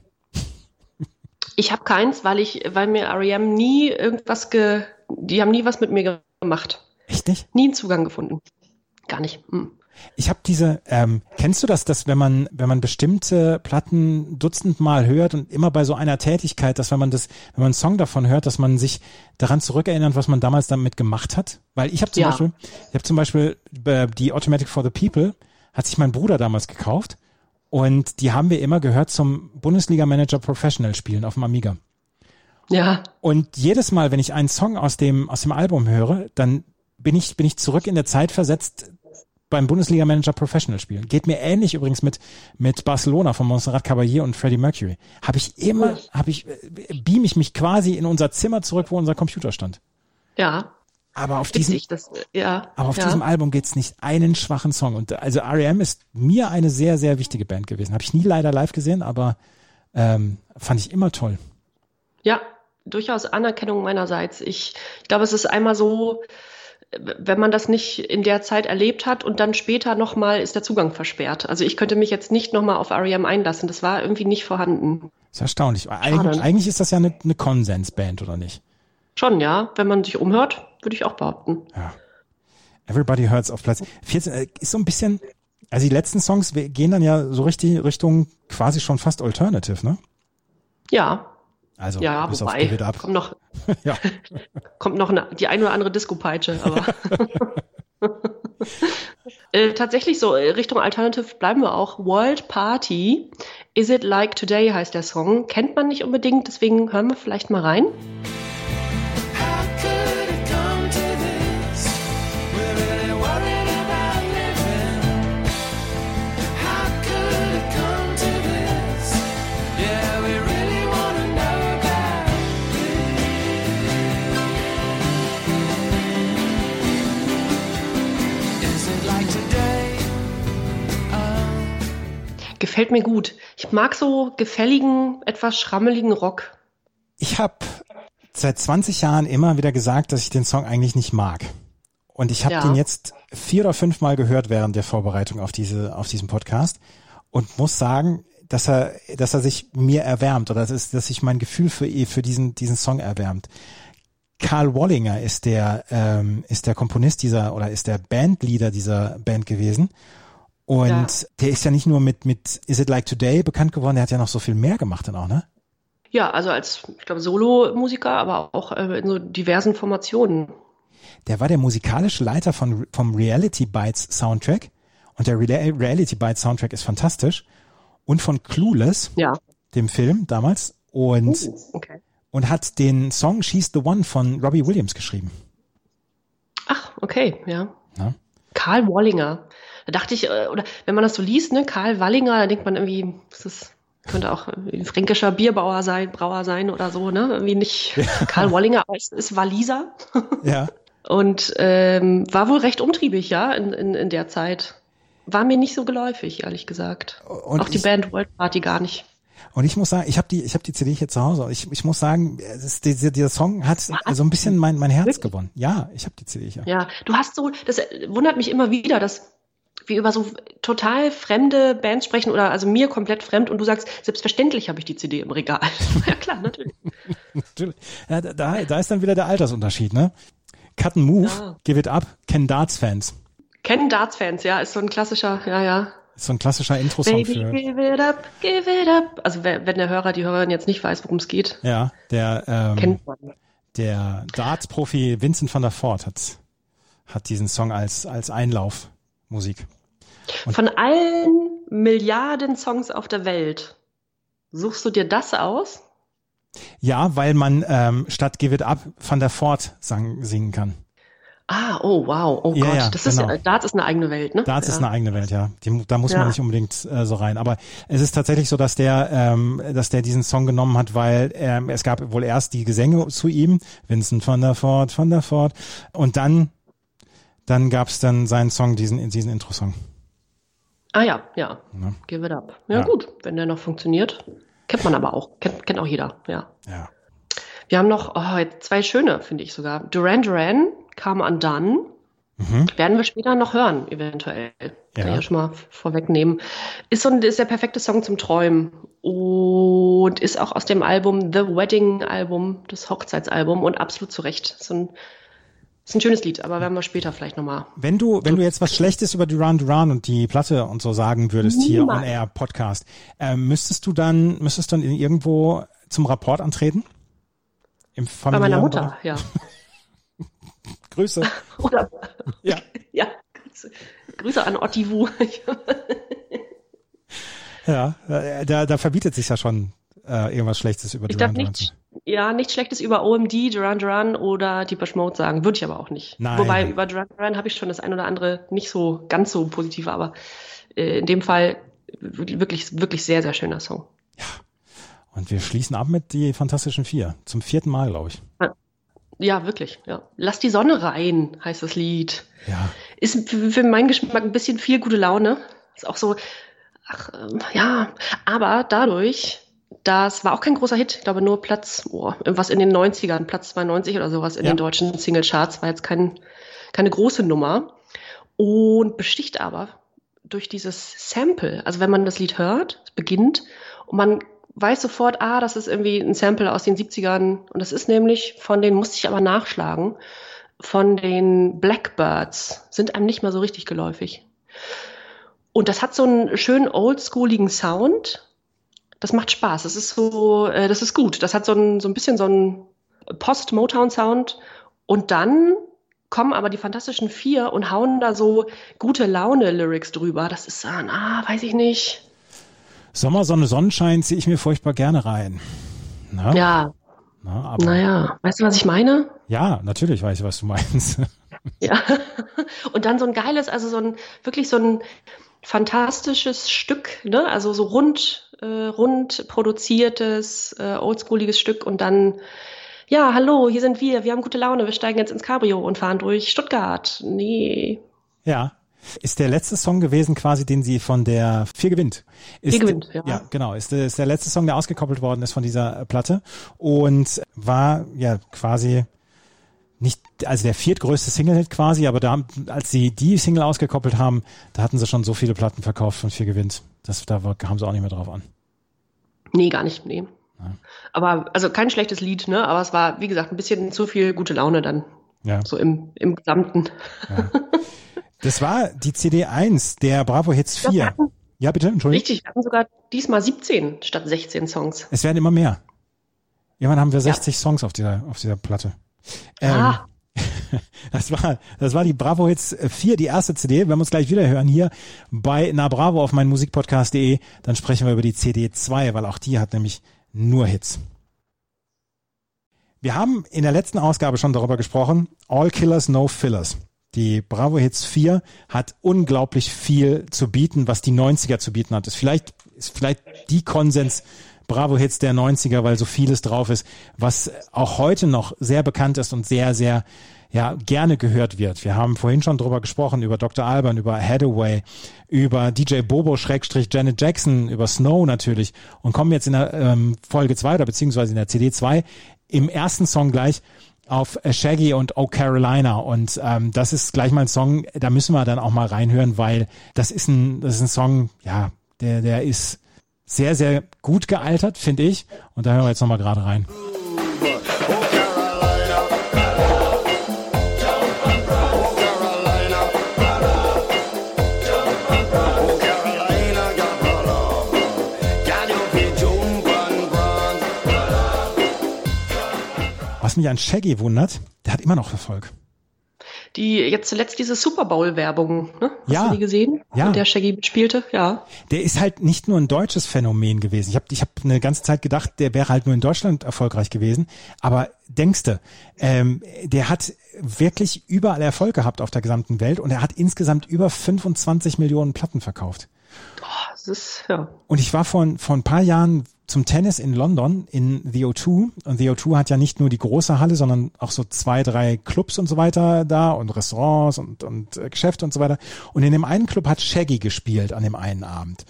Ich habe keins, weil ich, weil mir REM nie irgendwas ge, die haben nie was mit mir gemacht. Echt nicht? Nie einen Zugang gefunden. Gar nicht. Hm. Ich habe diese, ähm, kennst du das, dass wenn man, wenn man bestimmte Platten dutzendmal hört und immer bei so einer Tätigkeit, dass wenn man das, wenn man einen Song davon hört, dass man sich daran zurückerinnert, was man damals damit gemacht hat? Weil ich habe zum Ja. Beispiel, ich habe zum Beispiel äh, die Automatic for the People, hat sich mein Bruder damals gekauft und die haben wir immer gehört zum Bundesliga Manager Professional spielen auf dem Amiga. Ja, Und jedes Mal, wenn ich einen Song aus dem, aus dem Album höre, dann bin ich, bin ich zurück in der Zeit versetzt beim Bundesliga Manager Professional spielen. Geht mir ähnlich übrigens mit, mit Barcelona von Montserrat Caballé und Freddie Mercury. Habe ich immer, habe ich, äh, beam ich mich quasi in unser Zimmer zurück, wo unser Computer stand. ja. Aber auf diesem, das, ja. aber auf ja. diesem Album geht's nicht einen schwachen Song. Und also R.E.M. ist mir eine sehr, sehr wichtige Band gewesen. Habe ich nie leider live gesehen, aber ähm, fand ich immer toll. Ja, durchaus Anerkennung meinerseits. Ich, ich glaube, es ist einmal so, wenn man das nicht in der Zeit erlebt hat und dann später nochmal ist der Zugang versperrt. Also ich könnte mich jetzt nicht nochmal auf REM einlassen. Das war irgendwie nicht vorhanden. ist erstaunlich. Eigentlich, Schade. eigentlich ist das ja eine, eine Konsensband, oder nicht? Schon, ja. Wenn man sich umhört, würde ich auch behaupten. Ja. Everybody Hurts auf Platz 14 äh, ist so ein bisschen, also die letzten Songs gehen dann ja so richtig Richtung quasi schon fast Alternative, ne? Ja, Also ja, bis auf wobei, Give It Up. kommt noch, Ja. kommt noch eine, die ein oder andere Disco-Peitsche, aber. äh, tatsächlich so, äh, Richtung Alternative bleiben wir auch. World Party, Is It Like Today heißt der Song. Kennt man nicht unbedingt, deswegen hören wir vielleicht mal rein. Gefällt mir gut. Ich mag so gefälligen, etwas schrammeligen Rock. Ich habe seit 20 Jahren immer wieder gesagt, dass ich den Song eigentlich nicht mag. Und ich habe Ja. den jetzt vier oder fünf Mal gehört während der Vorbereitung auf diese auf diesem Podcast und muss sagen, dass er dass er sich mir erwärmt oder dass, es- dass sich mein Gefühl für für diesen diesen Song erwärmt. Karl Wallinger ist der ähm, ist der Komponist dieser oder ist der Bandleader dieser Band gewesen. Und Ja. der ist ja nicht nur mit mit Is It Like Today bekannt geworden, der hat ja noch so viel mehr gemacht dann auch, ne? Ja, also als, ich glaube, Solo-Musiker, aber auch äh, in so diversen Formationen. Der war der musikalische Leiter von, vom Reality Bites Soundtrack. Und der Rela- Reality Bites Soundtrack ist fantastisch. Und von Clueless, Ja. dem Film damals. Und, Okay. und hat den Song She's the One von Robbie Williams geschrieben. Ach, okay, ja. Ja. Karl Wallinger. Da dachte ich, äh, oder wenn man das so liest, ne, Karl Wallinger, da denkt man irgendwie, das ist, könnte auch ein fränkischer Bierbauer sein, Brauer sein oder so, ne? Irgendwie nicht Karl Wallinger, aber es ist Waliser Ja. und ähm, war wohl recht umtriebig, ja, in, in, in der Zeit. War mir nicht so geläufig, ehrlich gesagt. Und auch die ich- Band World Party gar nicht. Und ich muss sagen, ich habe die, ich habe die CD hier zu Hause. Ich, ich muss sagen, ist, dieser, dieser Song hat so ein bisschen mein, mein Herz Wirklich? gewonnen. Ja, ich habe die CD hier. Ja, du hast so, das wundert mich immer wieder, dass wir über so total fremde Bands sprechen oder also mir komplett fremd und du sagst, selbstverständlich habe ich die CD im Regal. ja klar, natürlich. Natürlich. Ja, da, da ist dann wieder der Altersunterschied, ne? Cut and Move, Ja. Give It Up, kennen Darts-Fans. Kennen Darts-Fans, ja, ist so ein klassischer, ja, ja. Ist so ein klassischer Intro-Song Baby, für. give it up, give it up. Also wenn der Hörer, die Hörerin jetzt nicht weiß, worum es geht, Ja, der, ähm, kennt man. der Darts-Profi Vincent van der Voort hat, hat diesen Song als, als Einlaufmusik. Von allen Milliarden Songs auf der Welt, suchst du dir das aus? Ja, weil man ähm, statt Give It Up van der Voort sang, singen kann. Ah, oh wow, oh Ja, Gott, ja, das genau. ist Darts ist eine eigene Welt, ne? Darts ja. ist eine eigene Welt, ja. Die, da muss man nicht unbedingt äh, so rein. Aber es ist tatsächlich so, dass der, ähm, dass der diesen Song genommen hat, weil ähm, es gab wohl erst die Gesänge zu ihm, Vincent van der Voort, van der Voort, und dann, dann gab's dann seinen Song, diesen, diesen Intro-Song. Ah ja, ja. Ja. Give it up. Ja, Ja. gut, wenn der noch funktioniert. Kennt man aber auch. Kennt, kennt auch jeder, ja. Ja. Wir haben noch oh, zwei schöne, finde ich sogar. Duran Duran, Come Undone. Mhm. Werden wir später noch hören, eventuell. Kann Ja. ich ja schon mal vorwegnehmen. Ist so ein, ist der perfekte Song zum Träumen. Und ist auch aus dem Album The Wedding Album, das Hochzeitsalbum und absolut zu Recht. So ein, ist ein schönes Lied, aber werden wir später vielleicht nochmal. Wenn du, wenn du jetzt was Schlechtes über Duran Duran und die Platte und so sagen würdest hier on Niemals. Air Podcast, äh, müsstest du dann, müsstest du dann irgendwo zum Rapport antreten? Im Bei meiner Mutter, ja. Grüße. Oder, Ja. ja, Grüße, Grüße an Otti Wu. Ja, äh, da, da verbietet sich ja schon äh, irgendwas Schlechtes über Ich Duran darf Duran. nicht, ja, nichts Schlechtes über OMD, Duran Duran oder Deepish Mode sagen. Würde ich aber auch nicht. Nein. Wobei über Duran Duran habe ich schon das ein oder andere nicht so ganz so positiv, aber äh, in dem Fall wirklich, wirklich sehr, sehr schöner Song. Und wir schließen ab mit die Fantastischen Vier. Zum vierten Mal, glaube ich. Ja, wirklich, ja. Lass die Sonne rein, heißt das Lied. Ja. Ist für, für meinen Geschmack ein bisschen viel gute Laune. Ist auch so, ach, ähm, ja, aber dadurch, das war auch kein großer Hit, ich glaube nur Platz, oh, irgendwas in den 90ern, Platz 92 oder sowas in Ja. den deutschen Singlecharts, war jetzt kein, keine große Nummer. Und besticht aber durch dieses Sample. Also wenn man das Lied hört, es beginnt und man weiß sofort, ah, das ist irgendwie ein Sample aus den 70ern. Und das ist nämlich von den, musste ich aber nachschlagen, von den Blackbirds. Sind einem nicht mehr so richtig geläufig. Und das hat so einen schönen oldschooligen Sound. Das macht Spaß. Das ist so, äh, das ist gut. Das hat so ein, so ein bisschen so einen Post-Motown-Sound. Und dann kommen aber die Fantastischen Vier und hauen da so gute Laune-Lyrics drüber. Das ist dann, ah, weiß ich nicht. Sommer, Sonne, Sonnenschein ziehe ich mir furchtbar gerne rein. Na, Ja, na, aber, naja. Weißt du, was ich meine? ja, natürlich weiß ich, was du meinst. Ja. Und dann so ein geiles, also so ein, wirklich so ein fantastisches Stück, ne? Also so rund, äh, rund produziertes, äh, oldschooliges Stück und dann, ja, hallo, hier sind wir, wir haben gute Laune, wir steigen jetzt ins Cabrio und fahren durch Stuttgart. Nee. ja. Ist der letzte Song gewesen, quasi, den sie von der Vier gewinnt. Ist, Vier gewinnt, ja. Ja, genau. Ist, der- ist der letzte Song, der ausgekoppelt worden ist von dieser äh, Platte und war ja quasi nicht, also der viertgrößte Single-Hit quasi, aber da, haben- als sie die Single ausgekoppelt haben, da hatten sie schon so viele Platten verkauft von Vier gewinnt. Das, da kamen sie auch nicht mehr drauf an. Nee, gar nicht, nee. Aber, also kein schlechtes Lied, ne? Aber es war, wie gesagt, ein bisschen zu viel gute Laune dann, Ja. so im, im Gesamten. Das war die CD 1 der Bravo Hits Ja, wir 4. hatten- Ja, bitte, Entschuldigung. Richtig, wir hatten sogar diesmal 17 statt 16 Songs. Es werden immer mehr. Irgendwann haben wir 60 Songs auf dieser, auf dieser Platte. Ähm, Ah. Das war, das war die Bravo Hits 4, die erste CD. Wir uns gleich wieder hören hier bei Na Bravo auf meinen Musikpodcast.de, dann sprechen wir über die CD 2, weil auch die hat nämlich nur Hits. Wir haben in der letzten Ausgabe schon darüber gesprochen. All Killers, No Fillers. Die Bravo Hits 4 hat unglaublich viel zu bieten, was die 90er zu bieten hat. Ist vielleicht, ist vielleicht die Konsens Bravo Hits der 90er, weil so vieles drauf ist, was auch heute noch sehr bekannt ist und sehr, sehr, ja, gerne gehört wird. Wir haben vorhin schon drüber gesprochen, über Dr. Alban, über Hathaway, über DJ Bobo Schrägstrich Janet Jackson, über Snow natürlich und kommen jetzt in der ähm, Folge 2 oder beziehungsweise in der CD 2 im ersten Song gleich auf Shaggy und Oh Carolina und ähm, das ist gleich mal ein Song, da müssen wir dann auch mal reinhören, weil das ist ein, das ist ein Song, ja, der, der ist sehr, sehr gut gealtert, finde ich. Und da hören wir jetzt nochmal gerade rein. Was mich an Shaggy wundert, der hat immer noch Erfolg. Die jetzt zuletzt diese Super Bowl-Werbung, ne? Hast Ja. du die gesehen? Ja. In der Shaggy mitspielte? Ja. Der ist halt nicht nur ein deutsches Phänomen gewesen. Ich habe ich hab eine ganze Zeit gedacht, der wäre halt nur in Deutschland erfolgreich gewesen. Aber denkste, ähm, der hat wirklich überall Erfolg gehabt auf der gesamten Welt und er hat insgesamt über 25 Millionen Platten verkauft. Oh, das ist, ja. Und ich war vor, vor ein paar Jahren zum Tennis in London in The O2 und The O2 hat ja nicht nur die große Halle, sondern auch so zwei, drei Clubs und so weiter da und Restaurants und, und äh, Geschäfte und so weiter. Und in dem einen Club hat Shaggy gespielt an dem einen Abend.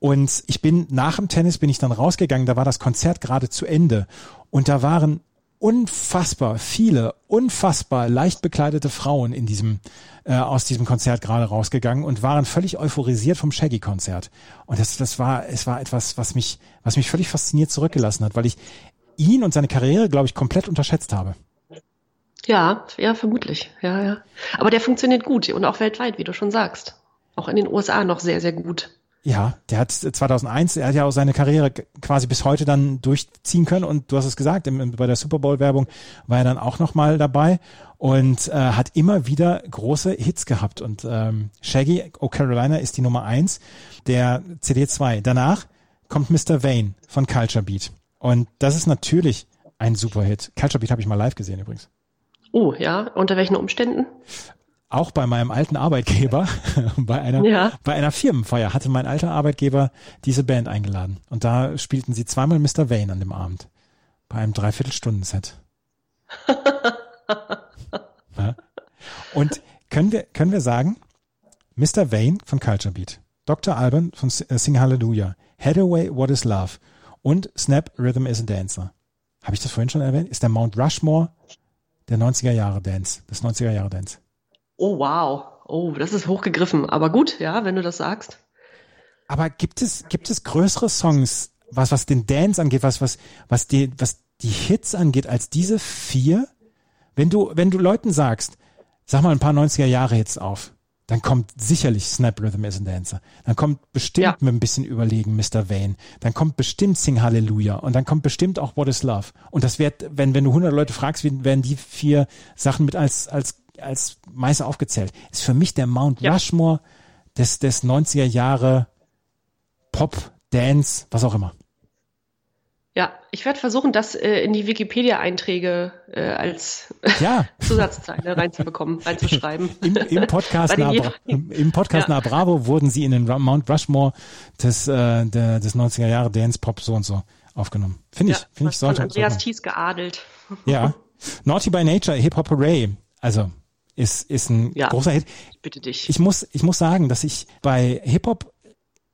Und ich bin nach dem Tennis bin ich dann rausgegangen, da war das Konzert gerade zu Ende und da waren unfassbar viele, unfassbar leicht bekleidete Frauen in diesem, äh, aus diesem Konzert gerade rausgegangen und waren völlig euphorisiert vom Shaggy-Konzert. Und das, das war, es war etwas, was mich, was mich völlig fasziniert zurückgelassen hat, weil ich ihn und seine Karriere, glaube ich, komplett unterschätzt habe. Ja, ja, vermutlich. Ja, ja. Aber der funktioniert gut und auch weltweit, wie du schon sagst. Auch in den USA noch sehr, sehr gut. Ja, der hat 2001, er hat ja auch seine Karriere quasi bis heute dann durchziehen können und du hast es gesagt, im, bei der Super Bowl Werbung war er dann auch nochmal dabei und äh, hat immer wieder große Hits gehabt und ähm, Shaggy, Oh Carolina ist die Nummer eins der CD2. Danach kommt Mr. Vane von Culture Beat und das ist natürlich ein super Hit. Culture Beat habe ich mal live gesehen übrigens. Oh, ja. Unter welchen Umständen? Auch bei meinem alten Arbeitgeber, bei einer, Ja. bei einer Firmenfeier hatte mein alter Arbeitgeber diese Band eingeladen. Und da spielten sie zweimal Mr. Vane an dem Abend. Bei einem Dreiviertelstunden-Set. ja. Und können wir, können wir sagen, Mr. Vane von Culture Beat, Dr. Alban von äh, Sing Hallelujah, Hathaway What is Love und Snap Rhythm is a Dancer. Habe ich das vorhin schon erwähnt? Ist der Mount Rushmore der 90er Jahre Dance, des 90er Jahre Dance. Oh, wow. Oh, das ist hochgegriffen. Aber gut, ja, wenn du das sagst. Aber gibt es, gibt es größere Songs, was, was den Dance angeht, was, was, was die, was die Hits angeht, als diese vier? Wenn du, wenn du Leuten sagst, sag mal ein paar 90er Jahre Hits auf, dann kommt sicherlich Snap Rhythm is a Dancer. Dann kommt bestimmt Ja. mit ein bisschen Überlegen Mr. Vane. Dann kommt bestimmt Sing Hallelujah. Und dann kommt bestimmt auch What is Love. Und das wird, wenn, wenn du 100 Leute fragst, werden die vier Sachen mit als, als, als Meister aufgezählt. Ist für mich der Mount Ja. Rushmore des, des 90er Jahre Pop, Dance, was auch immer. Ja, ich werde versuchen, das äh, in die Wikipedia-Einträge äh, als Ja, Zusatzzeile reinzubekommen, reinzuschreiben. im, im Podcast, jeweiligen- im, Podcast Ja. nah Bravo wurden sie in den Mount Rushmore des, äh, der, des 90er Jahre Dance Pop so und so aufgenommen. Finde ich, Ja, finde ich sollte. Andreas Thies geadelt. Ja. Naughty by Nature, Hip Hop Hooray. Also, ist, ist ein Ja. großer Hit. Ich bitte dich. Ich muss, ich muss sagen, dass ich bei Hip Hop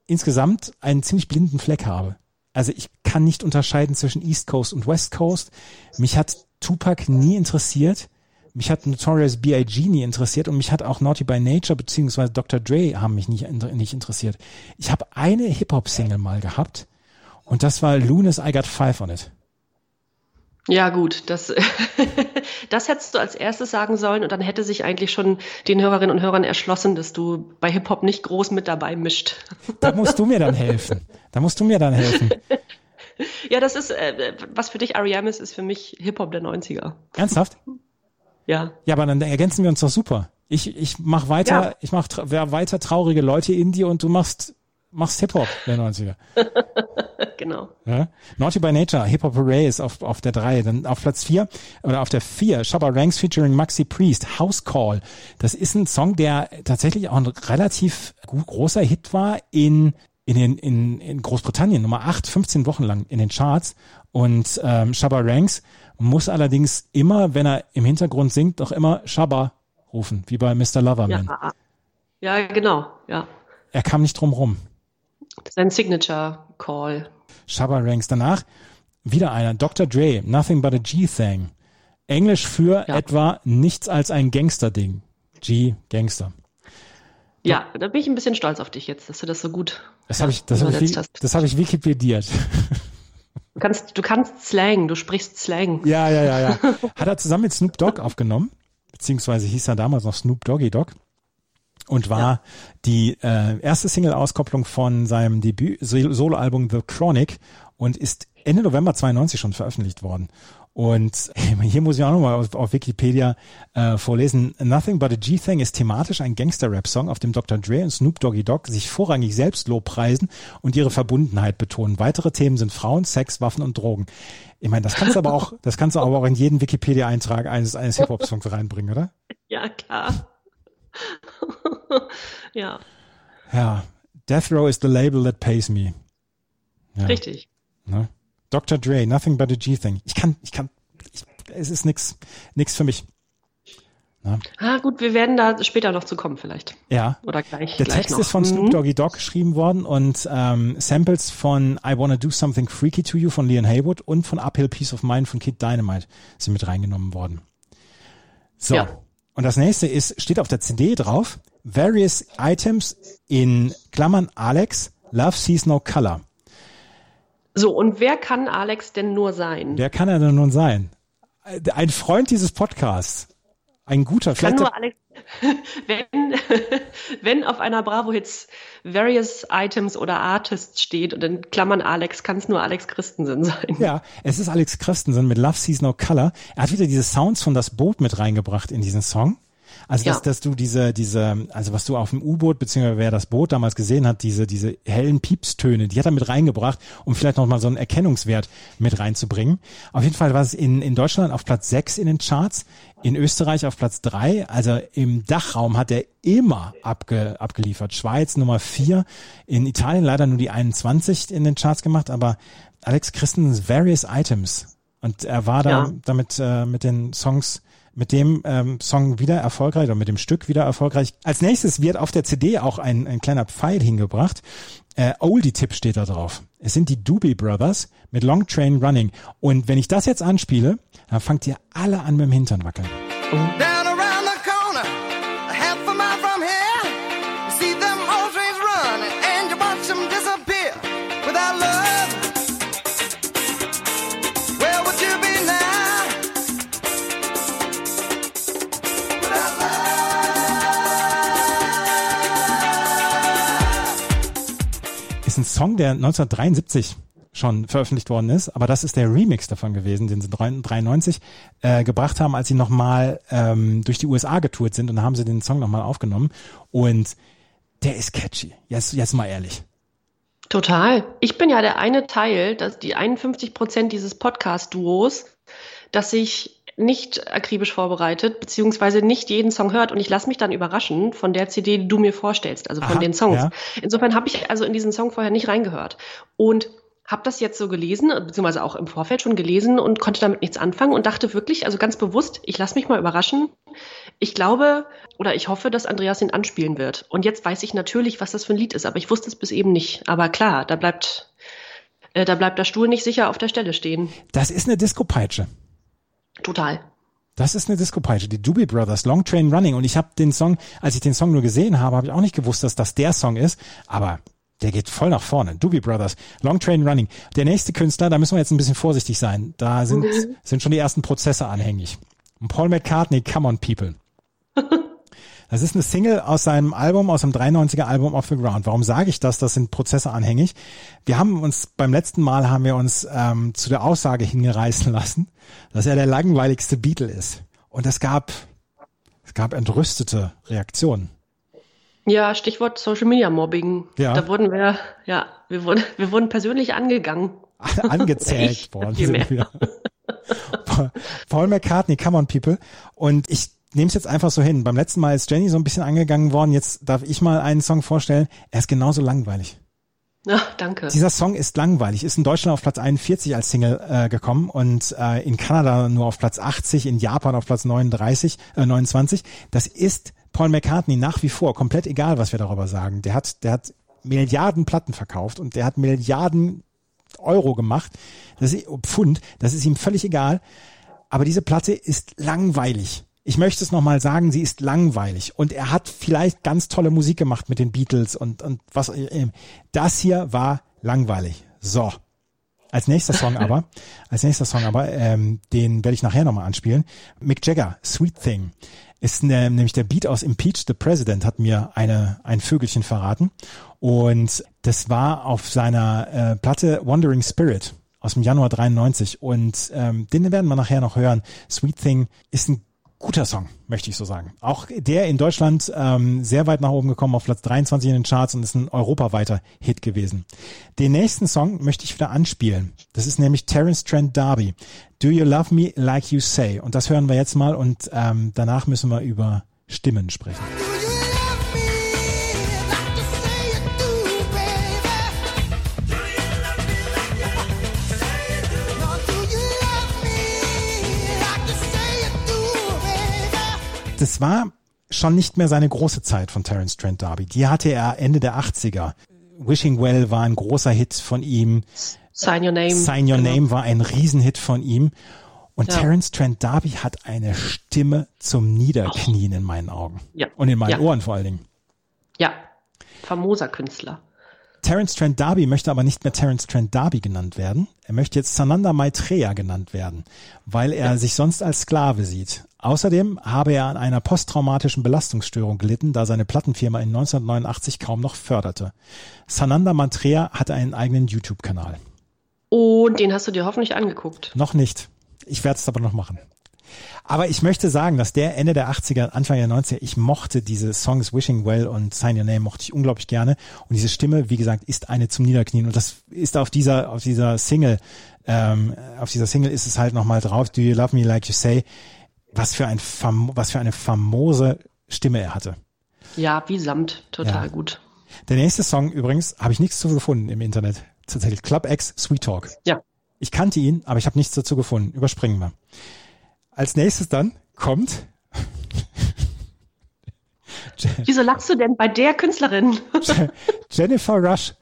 insgesamt einen ziemlich blinden Fleck habe. Also ich kann nicht unterscheiden zwischen East Coast und West Coast. Mich hat Tupac nie interessiert. Mich hat Notorious B.I.G. nie interessiert und mich hat auch Naughty by Nature beziehungsweise Dr. Dre haben mich nicht, nicht interessiert. Ich habe eine Hip-Hop-Single mal gehabt und das war Lunas I Got Five on It. Ja, gut, das, das hättest du als erstes sagen sollen und dann hätte sich eigentlich schon den Hörerinnen und Hörern erschlossen, dass du bei Hip-Hop nicht groß mit dabei mischt. Da musst du mir dann helfen. Da musst du mir dann helfen. Ja, das ist, äh, was für dich R.E.M. ist, ist für mich Hip-Hop der 90er. Ernsthaft? Ja. Ja, aber dann ergänzen wir uns doch super. Ich, ich mach weiter, Ja. ich mach tra weiter traurige Leute Indie und du machst, machst Hip-Hop der 90er. Genau. Ja? Naughty by Nature, Hip-Hop Hooray ist auf, auf der 3. Dann auf Platz 4 oder auf der 4, Shabba Ranks featuring Maxi Priest, House Call. Das ist ein Song, der tatsächlich auch ein relativ gut, großer Hit war in, in, den, in, in Großbritannien. Nummer 8, 15 Wochen lang in den Charts. Und ähm, Shabba Ranks muss allerdings immer, wenn er im Hintergrund singt, doch immer Shabba rufen, wie bei Mr. Loverman. Ja. ja, genau. Ja. Er kam nicht drum rum. Sein Signature Call. Shabba Ranks. Danach wieder einer. Dr. Dre, Nothing but a G-Thing. Englisch für Ja. etwa nichts als ein Gangster-Ding. G, Gangster. Ja, da bin ich ein bisschen stolz auf dich jetzt, dass du das so gut Das habe ich, das habe ich, hast. das habe ich wikipediert. Du kannst, du kannst Slang, du sprichst Slang. ja, ja, ja, ja. Hat er zusammen mit Snoop Dogg aufgenommen, beziehungsweise hieß er damals noch Snoop Doggy Dogg und war die äh, erste Single-Auskopplung von seinem Debüt-Soloalbum The Chronic und ist Ende November 92 schon veröffentlicht worden. Und hier muss ich auch nochmal auf, auf Wikipedia äh, vorlesen. Nothing But a G-Thing ist thematisch ein Gangster-Rap-Song, auf dem Dr. Dre und Snoop Doggy Dogg sich vorrangig selbst lobpreisen und ihre Verbundenheit betonen. Weitere Themen sind Frauen, Sex, Waffen und Drogen. Ich meine, das kannst du aber auch, das kannst du aber auch in jeden Wikipedia-Eintrag eines, eines Hip-Hop-Songs reinbringen, oder? Ja, klar. ja, Ja. Death Row is the label that pays me. Ja. richtig. Ne? Dr. Dre, Nothing But a G-Thing. Ich kann, ich kann, ich, es ist nix, nix für mich. Ah, gut, wir werden da später noch zu kommen vielleicht. Ja. Oder gleich. Der gleich Text noch. ist von Snoop Mhm. Doggy Dogg geschrieben worden und ähm, Samples von I Wanna Do Something Freaky to You von Leon Haywood und von Uphill Peace of Mind von Kid Dynamite sind mit reingenommen worden. So. Ja. Und das nächste ist, steht auf der CD drauf, Various Items in Klammern Alex, Love Sees No Color. So, und wer kann Alex denn nur sein? Wer kann er denn nun sein? Ein Freund dieses Podcasts. Ein guter, kann vielleicht nur Alex, wenn, wenn auf einer Bravo Hits Various Items oder Artists steht und in Klammern Alex, kann es nur Alex Christensen sein. Ja, es ist Alex Christensen mit Love Sees No Color. Er hat wieder diese Sounds von das Boot mit reingebracht in diesen Song. Also dass, Ja. dass du diese, diese, also was du auf dem U-Boot, beziehungsweise wer das Boot damals gesehen hat, diese, diese hellen Piepstöne, die hat er mit reingebracht, um vielleicht nochmal so einen Erkennungswert mit reinzubringen. Auf jeden Fall war es in, in Deutschland auf Platz 6 in den Charts, in Österreich auf Platz 3, also im Dachraum hat er immer abge, abgeliefert. Schweiz Nummer 4, in Italien leider nur die 21 in den Charts gemacht, aber Alex Christensens Various Items. Und er war da Ja. damit äh, mit den Songs, mit dem ähm, Song wieder erfolgreich oder mit dem Stück wieder erfolgreich. Als nächstes wird auf der CD auch ein, ein kleiner Pfeil hingebracht. Äh, Oldie-Tipp steht da drauf. Es sind die Doobie Brothers mit Long Train Running. Und wenn ich das jetzt anspiele, dann fangt ihr alle an mit dem Hintern wackeln. Down Ein Song, der 1973 schon veröffentlicht worden ist, aber das ist der Remix davon gewesen, den sie 93 äh, gebracht haben, als sie nochmal ähm, durch die USA getourt sind und da haben sie den Song nochmal aufgenommen und der ist catchy. Jetzt, jetzt mal ehrlich. Total. Ich bin ja der eine Teil, dass die 51 Prozent dieses Podcast-Duos, das sich nicht akribisch vorbereitet, beziehungsweise nicht jeden Song hört und ich lasse mich dann überraschen von der CD, die du mir vorstellst, also von Aha, den Songs. ja. Insofern habe ich also in diesen Song vorher nicht reingehört und habe das jetzt so gelesen, beziehungsweise auch im Vorfeld schon gelesen und konnte damit nichts anfangen und dachte wirklich, also ganz bewusst, ich lasse mich mal überraschen. Ich glaube oder ich hoffe, dass Andreas ihn anspielen wird. Und jetzt weiß ich natürlich, was das für ein Lied ist, aber ich wusste es bis eben nicht. Aber klar, da bleibt, äh, da bleibt der Stuhl nicht sicher auf der Stelle stehen. Das ist eine Disco-Peitsche. Total. Das ist eine Disco-Peitsche, die Doobie Brothers, Long Train Running. Und ich habe den Song, als ich den Song nur gesehen habe, habe ich auch nicht gewusst, dass das der Song ist. Aber der geht voll nach vorne. Doobie Brothers, Long Train Running. Der nächste Künstler, da müssen wir jetzt ein bisschen vorsichtig sein. Da sind, sind schon die ersten Prozesse anhängig. Und Paul McCartney, Come on People. Das ist eine Single aus seinem Album, aus dem 93er Album Off the Ground. Warum sage ich das? Das sind Prozesse anhängig. Wir haben uns beim letzten Mal haben wir uns ähm, zu der Aussage hingereißen lassen, dass er der langweiligste Beatle ist. Und es gab, es gab entrüstete Reaktionen. Ja, Stichwort Social Media Mobbing. Ja. Da wurden wir, ja, wir wurden, wir wurden persönlich angegangen. angezählt worden sind wir. Paul McCartney, Come on People. Und ich nehme es jetzt einfach so hin. Beim letzten Mal ist Jenny so ein bisschen angegangen worden. Jetzt darf ich mal einen Song vorstellen. Er ist genauso langweilig. Ja, danke. Dieser Song ist langweilig, ist in Deutschland auf Platz 41 als Single äh, gekommen und äh, in Kanada nur auf Platz 80, in Japan auf Platz 39, äh, 29. Das ist Paul McCartney nach wie vor komplett egal, was wir darüber sagen. Der hat, der hat Milliarden Platten verkauft und der hat Milliarden Euro gemacht, das ist, Pfund, das ist ihm völlig egal. Aber diese Platte ist langweilig. Ich möchte es nochmal sagen, sie ist langweilig. Und er hat vielleicht ganz tolle Musik gemacht mit den Beatles und, und was. Das hier war langweilig. So. Als nächster Song aber, als nächster Song aber, ähm, den werde ich nachher nochmal anspielen. Mick Jagger, Sweet Thing, ist ne, nämlich der Beat aus Impeach the President, hat mir eine ein Vögelchen verraten. Und das war auf seiner äh, Platte Wandering Spirit aus dem Januar 93 und ähm, den werden wir nachher noch hören. Sweet Thing ist ein guter Song, möchte ich so sagen. Auch der in Deutschland ähm, sehr weit nach oben gekommen, auf Platz 23 in den Charts und ist ein europaweiter Hit gewesen. Den nächsten Song möchte ich wieder anspielen. Das ist nämlich Terence Trent D'Arby. Do You Love Me Like You Say? Und das hören wir jetzt mal und ähm, danach müssen wir über Stimmen sprechen. Das war schon nicht mehr seine große Zeit von Terence Trent D'Arby. Die hatte er Ende der 80er. Wishing Well war ein großer Hit von ihm. Sign Your Name. Sign Your Genau. Name war ein Riesenhit von ihm. Und Ja. Terence Trent D'Arby hat eine Stimme zum Niederknien in meinen Augen. Ja. Und in meinen Ja. Ohren vor allen Dingen. Ja, famoser Künstler. Terence Trent D'Arby möchte aber nicht mehr Terence Trent D'Arby genannt werden. Er möchte jetzt Sananda Maitreya genannt werden, weil er sich sonst als Sklave sieht. Außerdem habe er an einer posttraumatischen Belastungsstörung gelitten, da seine Plattenfirma in 1989 kaum noch förderte. Sananda Maitreya hatte einen eigenen YouTube-Kanal. Und den hast du dir hoffentlich angeguckt. Noch nicht. Ich werde es aber noch machen. Aber ich möchte sagen, dass der Ende der 80er, Anfang der 90er, ich mochte diese Songs Wishing Well und Sign Your Name mochte ich unglaublich gerne. Und diese Stimme, wie gesagt, ist eine zum Niederknien. Und das ist auf dieser, auf dieser Single, ähm, auf dieser Single ist es halt nochmal drauf. Do you love me like you say? Was für ein, fam was für eine famose Stimme er hatte. Ja, wie Samt. Total Ja. gut. Der nächste Song übrigens habe ich nichts zu gefunden im Internet. Tatsächlich Club X Sweet Talk. Ja. Ich kannte ihn, aber ich habe nichts dazu gefunden. Überspringen wir. Als nächstes dann kommt Wieso lachst du denn bei der Künstlerin? Jennifer Rush.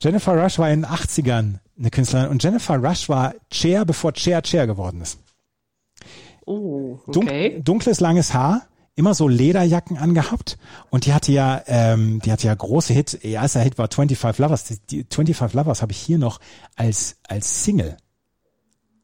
Jennifer Rush war in den 80ern eine Künstlerin und Jennifer Rush war Cher, bevor Cher Cher geworden ist. Oh, Dun okay. Dunkles, langes Haar, immer so Lederjacken angehabt und die hatte ja, ähm, die hatte ja große Hit. Ihr erster Hit war 25 Lovers. Die, die 25 Lovers habe ich hier noch als als Single,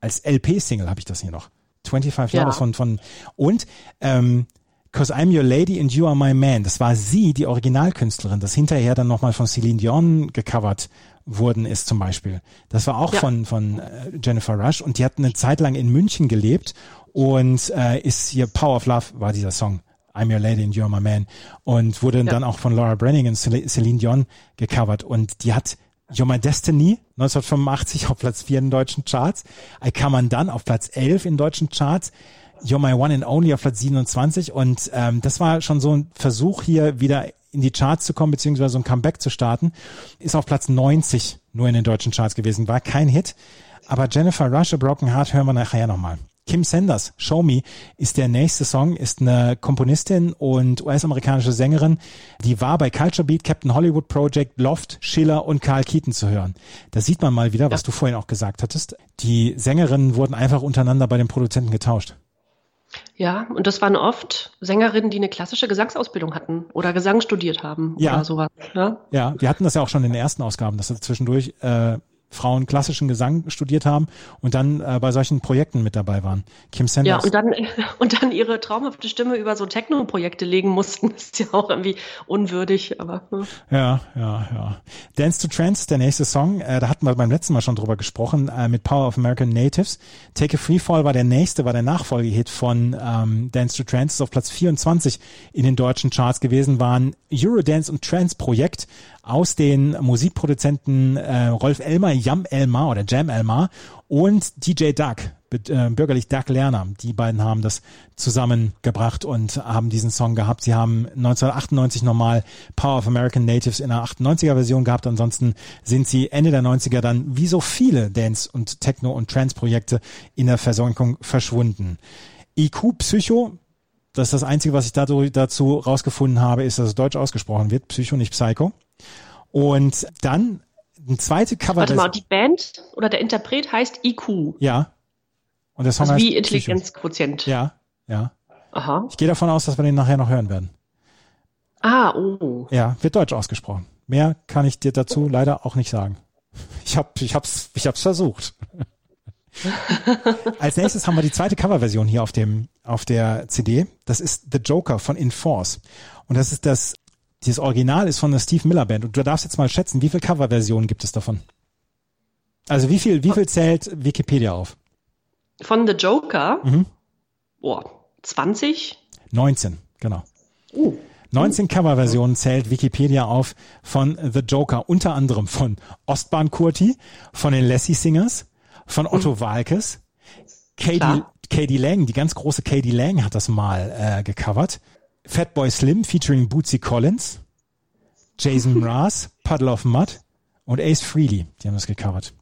als LP-Single habe ich das hier noch. 25 Ja. Lovers von von und ähm, Cause I'm Your Lady and You Are My Man. Das war sie, die Originalkünstlerin, das hinterher dann nochmal von Celine Dion gecovert worden ist zum Beispiel. Das war auch Ja. von, von äh, Jennifer Rush und die hat eine Zeit lang in München gelebt und äh, ist hier Power of Love war dieser Song. I'm Your Lady and You're My Man und wurde dann auch von Laura Brenning und Cel- Celine Dion gecovert und die hat You're My Destiny 1985 auf Platz 4 in deutschen Charts, I Come Undone auf Platz 11 in deutschen Charts, You're My One and Only auf Platz 27 und ähm, das war schon so ein Versuch hier wieder in die Charts zu kommen, beziehungsweise so ein Comeback zu starten, ist auf Platz 90 nur in den deutschen Charts gewesen, war kein Hit, aber Jennifer Rush, A Broken Heart hören wir nachher nochmal. Kim Sanders, Show Me, ist der nächste Song, ist eine Komponistin und US-amerikanische Sängerin, die war bei Culture Beat, Captain Hollywood Project, Loft, Schiller und Carl Keaton zu hören. Da sieht man mal wieder, was du vorhin auch gesagt hattest. Die Sängerinnen wurden einfach untereinander bei den Produzenten getauscht. Ja, und das waren oft Sängerinnen, die eine klassische Gesangsausbildung hatten oder Gesang studiert haben Ja. oder sowas. Ja, Ja, wir hatten das ja auch schon in den ersten Ausgaben, dass da zwischendurch äh, Frauen klassischen Gesang studiert haben und dann äh, bei solchen Projekten mit dabei waren. Kim ja Sanders. und, dann, und dann ihre traumhafte Stimme über so Techno-Projekte legen mussten. Ist ja auch irgendwie unwürdig, aber hm. Ja, ja, ja. Dance to Trance, der nächste Song, äh, da hatten wir beim letzten Mal schon drüber gesprochen, äh, mit Power of American Natives. Take a Free Fall war der nächste, war der Nachfolgehit von ähm, Dance to Trance, ist auf Platz 24 in den deutschen Charts gewesen, war ein Eurodance und Trance Projekt aus den Musikproduzenten äh, Rolf Elmer, Jam Elmar oder Jam Elmar und DJ Duck, be- äh, bürgerlich Doug Lerner. Die beiden haben das zusammengebracht und haben diesen Song gehabt. Sie haben 1998 nochmal Power of American Natives in einer 98er Version gehabt. Ansonsten sind sie Ende der 90er dann wie so viele Dance- und Techno- und Trance-Projekte in der Versenkung verschwunden. IQ Psycho, das ist das Einzige, was ich dazu, dazu rausgefunden habe, ist, dass es deutsch ausgesprochen wird. Psycho, nicht Psycho. Und dann ein zweite Cover. warte mal, die Band oder der Interpret heißt IQ. ja. Und der Song Also heißt wie. Intelligenzquotient. Ja, ja. Aha. Ich gehe davon aus, dass wir den nachher noch hören werden. Ah, oh. Ja, wird deutsch ausgesprochen. Mehr kann ich dir dazu leider auch nicht sagen. Ich hab, ich hab's, ich hab's versucht. Als nächstes haben wir die zweite Coverversion hier auf dem, auf der CD. Das ist The Joker von Enforce. Und das ist das, dieses Original ist von der Steve Miller Band. Und du darfst jetzt mal schätzen, wie viele Coverversionen gibt es davon? Also wie viel, wie viel zählt Wikipedia auf? Von The Joker, Mhm. boah, 20? 19, genau. Uh. 19 Coverversionen zählt Wikipedia auf von The Joker, unter anderem von Ostbahn Kurti, von den Lassie Singers, von Otto Walkes, Katie, Klar. Katie Lang, die ganz große Katie Lang hat das mal äh, gecovert, Fatboy Slim featuring Bootsy Collins, Jason Mraz, Puddle of Mud und Ace Frehley, die haben das gecovert.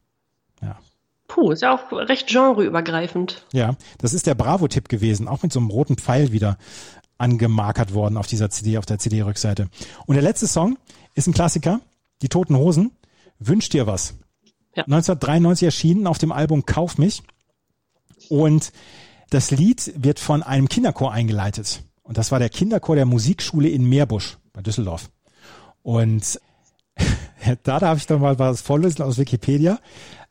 Ja. Puh, ist ja auch recht genreübergreifend. Ja, das ist der Bravo-Tipp gewesen, auch mit so einem roten Pfeil wieder angemarkert worden auf dieser CD, auf der CD-Rückseite. Und der letzte Song ist ein Klassiker, Die Toten Hosen, Wünsch dir was. Ja. 1993 erschienen auf dem Album Kauf mich. Und das Lied wird von einem Kinderchor eingeleitet. Und das war der Kinderchor der Musikschule in Meerbusch bei Düsseldorf. Und da darf ich doch mal was vorlesen aus Wikipedia.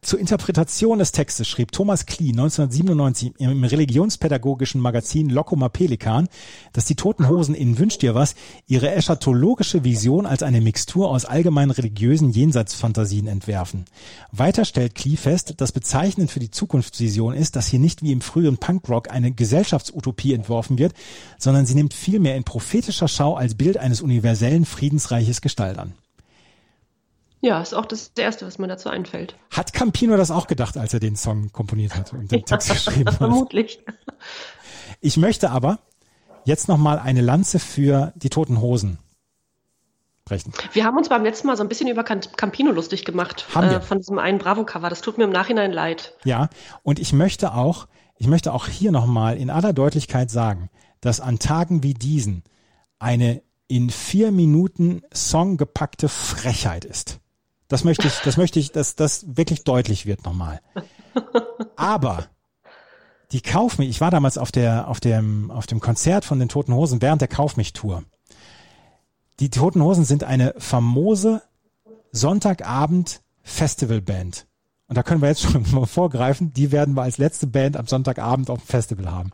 Zur Interpretation des Textes schrieb Thomas Klie 1997 im religionspädagogischen Magazin Lokoma Pelikan, dass die Toten Hosen in Wünsch dir was ihre eschatologische Vision als eine Mixtur aus allgemein religiösen Jenseitsfantasien entwerfen. Weiter stellt Klie fest, dass bezeichnend für die Zukunftsvision ist, dass hier nicht wie im früheren Punkrock eine Gesellschaftsutopie entworfen wird, sondern sie nimmt vielmehr in prophetischer Schau als Bild eines universellen Friedensreiches Gestalt an. Ja, ist auch das Erste, was mir dazu einfällt. Hat Campino das auch gedacht, als er den Song komponiert hat und den Text geschrieben hat? Vermutlich. Ich möchte aber jetzt noch mal eine Lanze für die Toten Hosen brechen. Wir haben uns beim letzten Mal so ein bisschen über Campino lustig gemacht. Haben wir. Äh, von diesem einen Bravo-Cover. Das tut mir im Nachhinein leid. Ja, und ich möchte auch, ich möchte auch hier noch mal in aller Deutlichkeit sagen, dass an Tagen wie diesen eine in vier Minuten Song gepackte Frechheit ist. Das möchte ich, das möchte ich, dass das wirklich deutlich wird nochmal. Aber die Kauf mich, ich war damals auf der, auf dem, auf dem Konzert von den Toten Hosen während der Kauf mich Tour. Die Toten Hosen sind eine famose Sonntagabend Festivalband. Und da können wir jetzt schon mal vorgreifen, die werden wir als letzte Band am Sonntagabend auf dem Festival haben.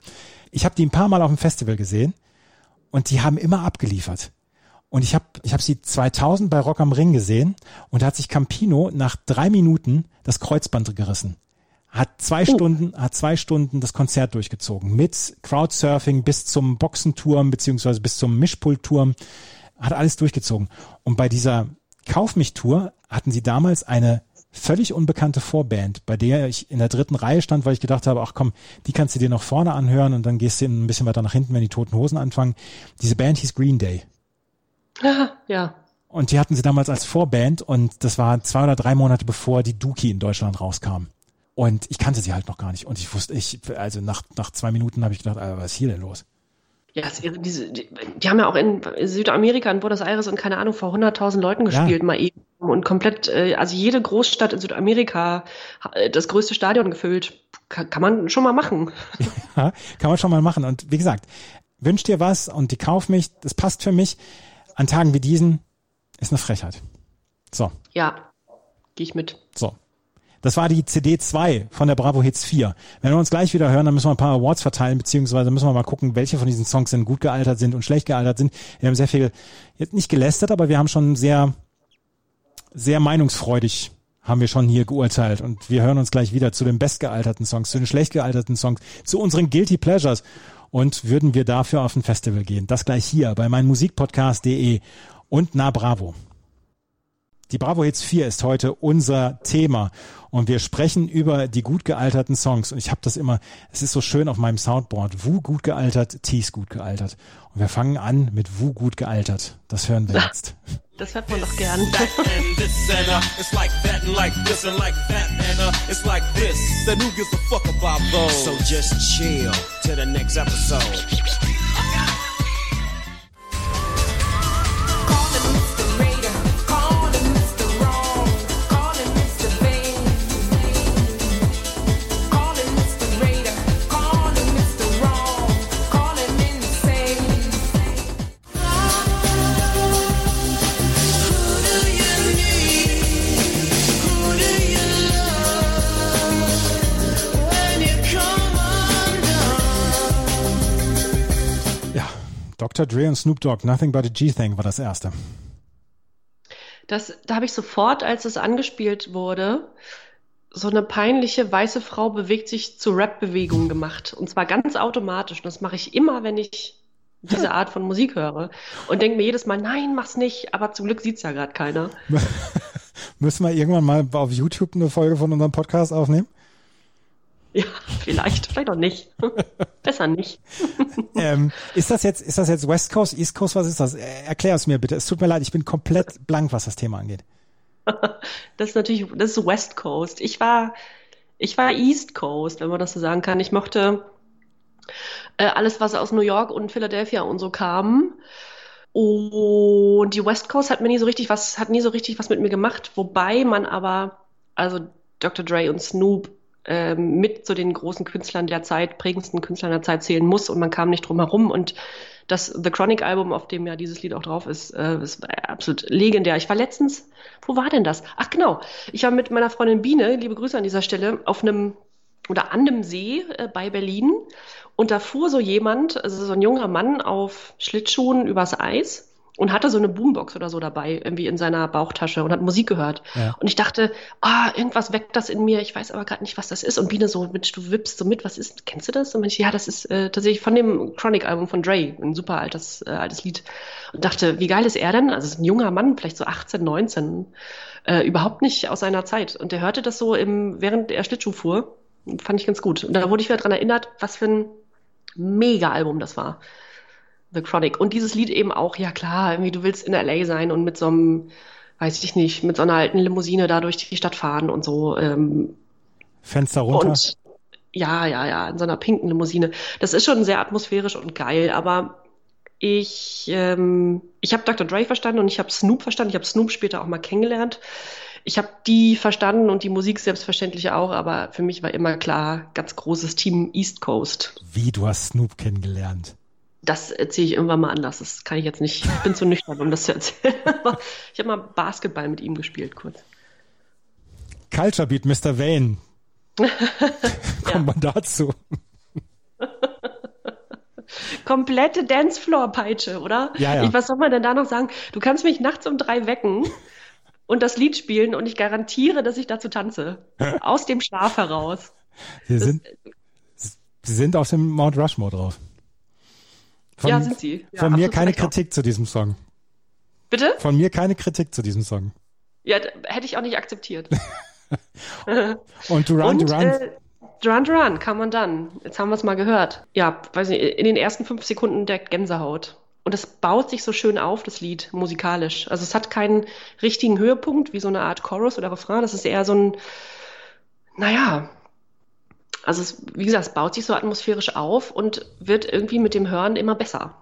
Ich habe die ein paar Mal auf dem Festival gesehen und die haben immer abgeliefert. Und ich habe ich hab sie 2000 bei Rock am Ring gesehen und da hat sich Campino nach drei Minuten das Kreuzband gerissen. Hat zwei Stunden, hat zwei Stunden das Konzert durchgezogen. Mit Crowdsurfing bis zum Boxenturm beziehungsweise bis zum Mischpultturm. Hat alles durchgezogen. Und bei dieser Kauf mich Tour hatten sie damals eine völlig unbekannte Vorband, bei der ich in der dritten Reihe stand, weil ich gedacht habe, ach komm, die kannst du dir noch vorne anhören und dann gehst du ein bisschen weiter nach hinten, wenn die Toten Hosen anfangen. Diese Band hieß Green Day. ja. Und die hatten sie damals als Vorband und das war zwei oder drei Monate bevor die Dookie in Deutschland rauskam. Und ich kannte sie halt noch gar nicht. Und ich wusste, ich, also nach, nach zwei Minuten habe ich gedacht, Alter, was ist hier denn los? Ja, diese, die, die haben ja auch in Südamerika, in Buenos Aires und keine Ahnung, vor 100.000 Leuten gespielt, Ja. mal eben. Und komplett, äh, also jede Großstadt in Südamerika, äh, das größte Stadion gefüllt. Kann, kann man schon mal machen. Ja, kann man schon mal machen. Und wie gesagt, wünsch dir was und die kauf mich, das passt für mich. An Tagen wie diesen ist eine Frechheit. So, Ja, gehe ich mit. so. Das war die CD 2 von der Bravo Hits 4. Wenn wir uns gleich wieder hören, dann müssen wir ein paar Awards verteilen, beziehungsweise müssen wir mal gucken, welche von diesen Songs denn gut gealtert sind und schlecht gealtert sind. Wir haben sehr viel, jetzt nicht gelästert, aber wir haben schon sehr, sehr meinungsfreudig haben wir schon hier geurteilt. Und wir hören uns gleich wieder zu den bestgealterten Songs, zu den schlecht gealterten Songs, zu unseren Guilty Pleasures. Und würden wir dafür auf ein Festival gehen. Das gleich hier bei meinmusikpodcast.de und na Bravo. Die Bravo Hits 4 ist heute unser Thema. Und wir sprechen über die gut gealterten Songs. Und ich habe das immer, es ist so schön auf meinem Soundboard, Wu gut gealtert, Tees gut gealtert. Und wir fangen an mit Wu gut gealtert. Das hören wir jetzt. Das hört man doch gern. Dr. Dre und Snoop Dogg, Nothing But a G-Thing war das erste. Das, da habe ich sofort, als es angespielt wurde, so eine peinliche weiße Frau bewegt sich zu Rap-Bewegungen gemacht. Und zwar ganz automatisch. Und das mache ich immer, wenn ich diese Art von Musik höre. Und denke mir jedes Mal, nein, mach's nicht. Aber zum Glück sieht's ja gerade keiner. Müssen wir irgendwann mal auf YouTube eine Folge von unserem Podcast aufnehmen? Ja, vielleicht, vielleicht auch nicht. Besser nicht. ähm, ist das jetzt, ist das jetzt West Coast, East Coast, was ist das? Äh, Erklär es mir bitte. Es tut mir leid, ich bin komplett blank, was das Thema angeht. Das ist natürlich, das ist West Coast. Ich war, ich war East Coast, wenn man das so sagen kann. Ich mochte äh, alles, was aus New York und Philadelphia und so kam. Und die West Coast hat mir nie so richtig was, hat nie so richtig was mit mir gemacht, wobei man aber, also Dr. Dre und Snoop ähm, mit zu den großen Künstlern der Zeit, prägendsten Künstlern der Zeit zählen muss und man kam nicht drum herum. Und das The Chronic Album, auf dem ja dieses Lied auch drauf ist, äh, ist absolut legendär. Ich war letztens, wo war denn das? Ach genau, ich war mit meiner Freundin Biene, liebe Grüße an dieser Stelle, auf einem oder an einem See äh, bei Berlin und da fuhr so jemand, also so ein junger Mann auf Schlittschuhen übers Eis und hatte so eine Boombox oder so dabei, irgendwie in seiner Bauchtasche und hat Musik gehört. Ja. Und ich dachte, ah, irgendwas weckt das in mir, ich weiß aber gerade nicht, was das ist. Und Biene so, Mensch, du wippst so mit, was ist, kennst du das? Und Mensch, ja, das ist äh, tatsächlich von dem Chronic-Album von Dre, ein super altes, äh, altes Lied. Und dachte, wie geil ist er denn? Also ist ein junger Mann, vielleicht so 18, 19, äh, überhaupt nicht aus seiner Zeit. Und der hörte das so im, während er Schlittschuh fuhr. Fand ich ganz gut. Und da wurde ich wieder dran erinnert, was für ein Mega-Album das war. The Chronic. Und dieses Lied eben auch, ja klar, irgendwie du willst in LA sein und mit so einem, weiß ich nicht, mit so einer alten Limousine da durch die Stadt fahren und so. Ähm, Fenster runter. und ja, ja, ja, in so einer pinken Limousine. Das ist schon sehr atmosphärisch und geil, aber ich, ähm, ich habe Dr. Dre verstanden und ich habe Snoop verstanden. Ich habe Snoop später auch mal kennengelernt. Ich habe die verstanden und die Musik selbstverständlich auch, aber für mich war immer klar, ganz großes Team East Coast. Wie, du hast Snoop kennengelernt. Das erzähle ich irgendwann mal anders. Das kann ich jetzt nicht. Ich bin zu nüchtern, um das zu erzählen. Aber ich habe mal Basketball mit ihm gespielt, kurz. Culture Beat, Mr. Vane. Kommt man dazu? Komplette Dancefloor-Peitsche, oder? Ja, ja. Ich, was soll man denn da noch sagen? Du kannst mich nachts um drei wecken und das Lied spielen und ich garantiere, dass ich dazu tanze. Aus dem Schlaf heraus. Sie Das- sind, sie sind auf dem Mount Rushmore drauf. Von, ja, sind sie. Ja, von mir keine auch. Kritik zu diesem Song. Bitte? Von mir keine Kritik zu diesem Song. Ja, hätte ich auch nicht akzeptiert. Und Duran Und Duran, äh, Duran Duran, kann man dann. Jetzt haben wir es mal gehört. Ja, weiß nicht, in den ersten fünf Sekunden der Gänsehaut. Und es baut sich so schön auf, das Lied, musikalisch. Also es hat keinen richtigen Höhepunkt, wie so eine Art Chorus oder Refrain. Das ist eher so ein, naja, also es, wie gesagt, es baut sich so atmosphärisch auf und wird irgendwie mit dem Hören immer besser.